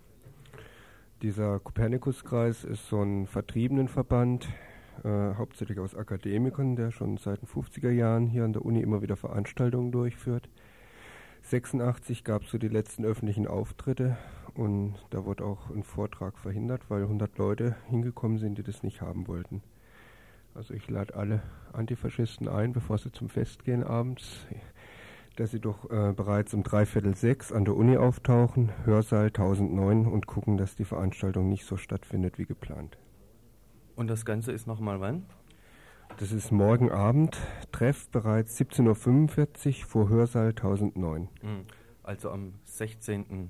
Dieser Kopernikuskreis ist so ein Vertriebenenverband, äh, hauptsächlich aus Akademikern, der schon seit den 50er Jahren hier an der Uni immer wieder Veranstaltungen durchführt. 86 gab es so die letzten öffentlichen Auftritte und da wurde auch ein Vortrag verhindert, weil 100 Leute hingekommen sind, die das nicht haben wollten. Also ich lade alle Antifaschisten ein, bevor sie zum Fest gehen abends, dass sie doch äh, bereits um dreiviertel sechs an der Uni auftauchen, Hörsaal 1009 und gucken, dass die Veranstaltung nicht so stattfindet wie geplant. Und das Ganze ist nochmal wann? Das ist morgen Abend, Treff bereits 17.45 Uhr vor Hörsaal 1009. Hm, also am 16.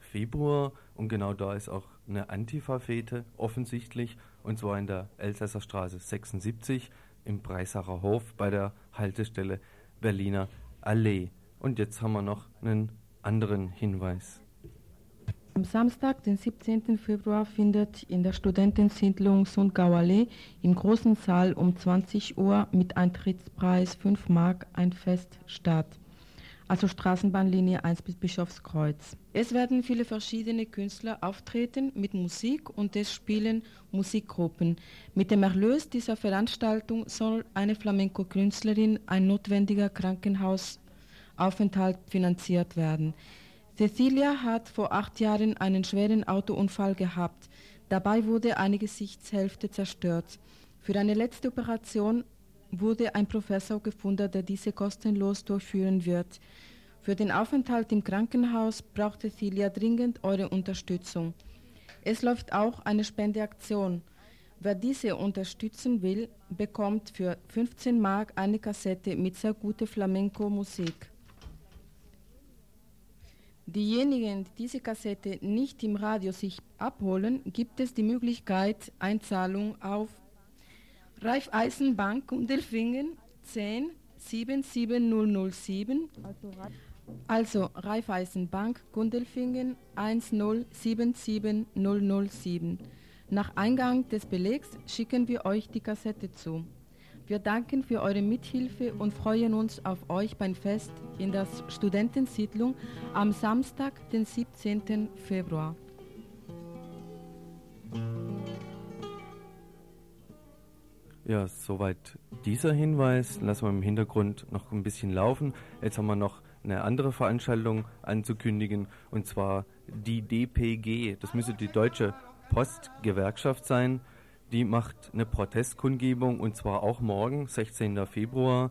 Februar und genau da ist auch eine Antifa-Fete offensichtlich und zwar in der Elsässer Straße 76 im Breisacher Hof bei der Haltestelle Berliner Allee. Und jetzt haben wir noch einen anderen Hinweis. Am Samstag, den 17. Februar, findet in der Studentensiedlung Sundgau Allee im großen Saal um 20 Uhr mit Eintrittspreis 5 Mark ein Fest statt. Also Straßenbahnlinie 1 bis Bischofskreuz. Es werden viele verschiedene Künstler auftreten mit Musik und es spielen Musikgruppen. Mit dem Erlös dieser Veranstaltung soll eine Flamenco-Künstlerin ein notwendiger Krankenhausaufenthalt finanziert werden. Cecilia hat vor acht Jahren einen schweren Autounfall gehabt. Dabei wurde eine Gesichtshälfte zerstört. Für eine letzte Operation wurde ein Professor gefunden, der diese kostenlos durchführen wird. Für den Aufenthalt im Krankenhaus braucht Cecilia dringend eure Unterstützung. Es läuft auch eine Spendeaktion. Wer diese unterstützen will, bekommt für 15 Mark eine Kassette mit sehr guter Flamenco-Musik. Diejenigen, die diese Kassette nicht im Radio sich abholen, gibt es die Möglichkeit, Einzahlung auf Raiffeisenbank Gundelfingen 10 77007. Also Raiffeisenbank Gundelfingen 1077007. Nach Eingang des Belegs schicken wir euch die Kassette zu. Wir danken für eure Mithilfe und freuen uns auf euch beim Fest in der Studentensiedlung am Samstag, den 17. Februar. Ja, soweit dieser Hinweis. Lassen wir im Hintergrund noch ein bisschen laufen. Jetzt haben wir noch eine andere Veranstaltung anzukündigen und zwar die DPG. Das müsste die Deutsche Postgewerkschaft sein. Die macht eine Protestkundgebung und zwar auch morgen, 16. Februar,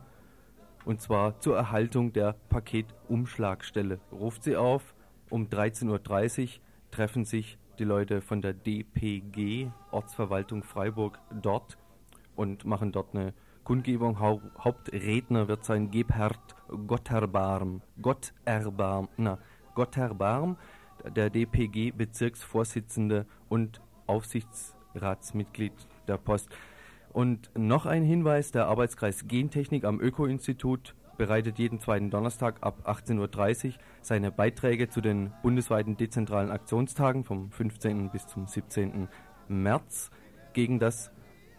und zwar zur Erhaltung der Paketumschlagstelle. Ruft sie auf, um 13.30 Uhr treffen sich die Leute von der DPG, Ortsverwaltung Freiburg, dort und machen dort eine Kundgebung. Hau Hauptredner wird sein Gebhard Gotterbarm. Gotterbarm, na, Gotterbarm, der DPG-Bezirksvorsitzende und Aufsichts Ratsmitglied der Post. Und noch ein Hinweis, der Arbeitskreis Gentechnik am Öko-Institut bereitet jeden zweiten Donnerstag ab 18.30 Uhr seine Beiträge zu den bundesweiten dezentralen Aktionstagen vom 15. bis zum 17. März gegen das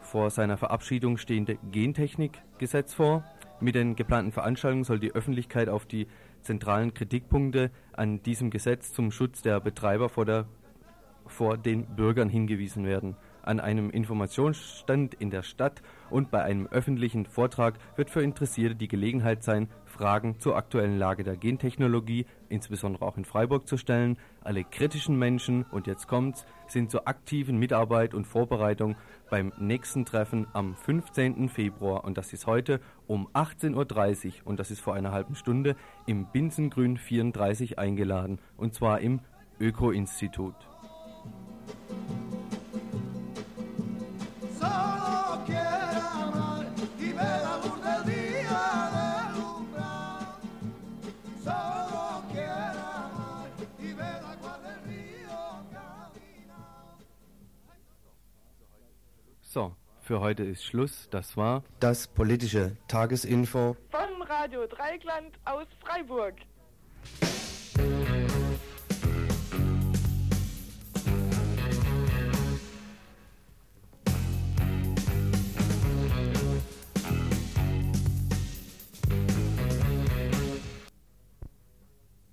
vor seiner Verabschiedung stehende Gentechnikgesetz vor. Mit den geplanten Veranstaltungen soll die Öffentlichkeit auf die zentralen Kritikpunkte an diesem Gesetz zum Schutz der Betreiber vor, der, vor den Bürgern hingewiesen werden. An einem Informationsstand in der Stadt und bei einem öffentlichen Vortrag wird für Interessierte die Gelegenheit sein, Fragen zur aktuellen Lage der Gentechnologie, insbesondere auch in Freiburg, zu stellen. Alle kritischen Menschen, und jetzt kommt's, sind zur aktiven Mitarbeit und Vorbereitung beim nächsten Treffen am 15. Februar, und das ist heute um 18.30 Uhr, und das ist vor einer halben Stunde, im Binsengrün 34 eingeladen, und zwar im Öko-Institut. So, für heute ist Schluss. Das war das politische Tagesinfo von Radio Dreigland aus Freiburg.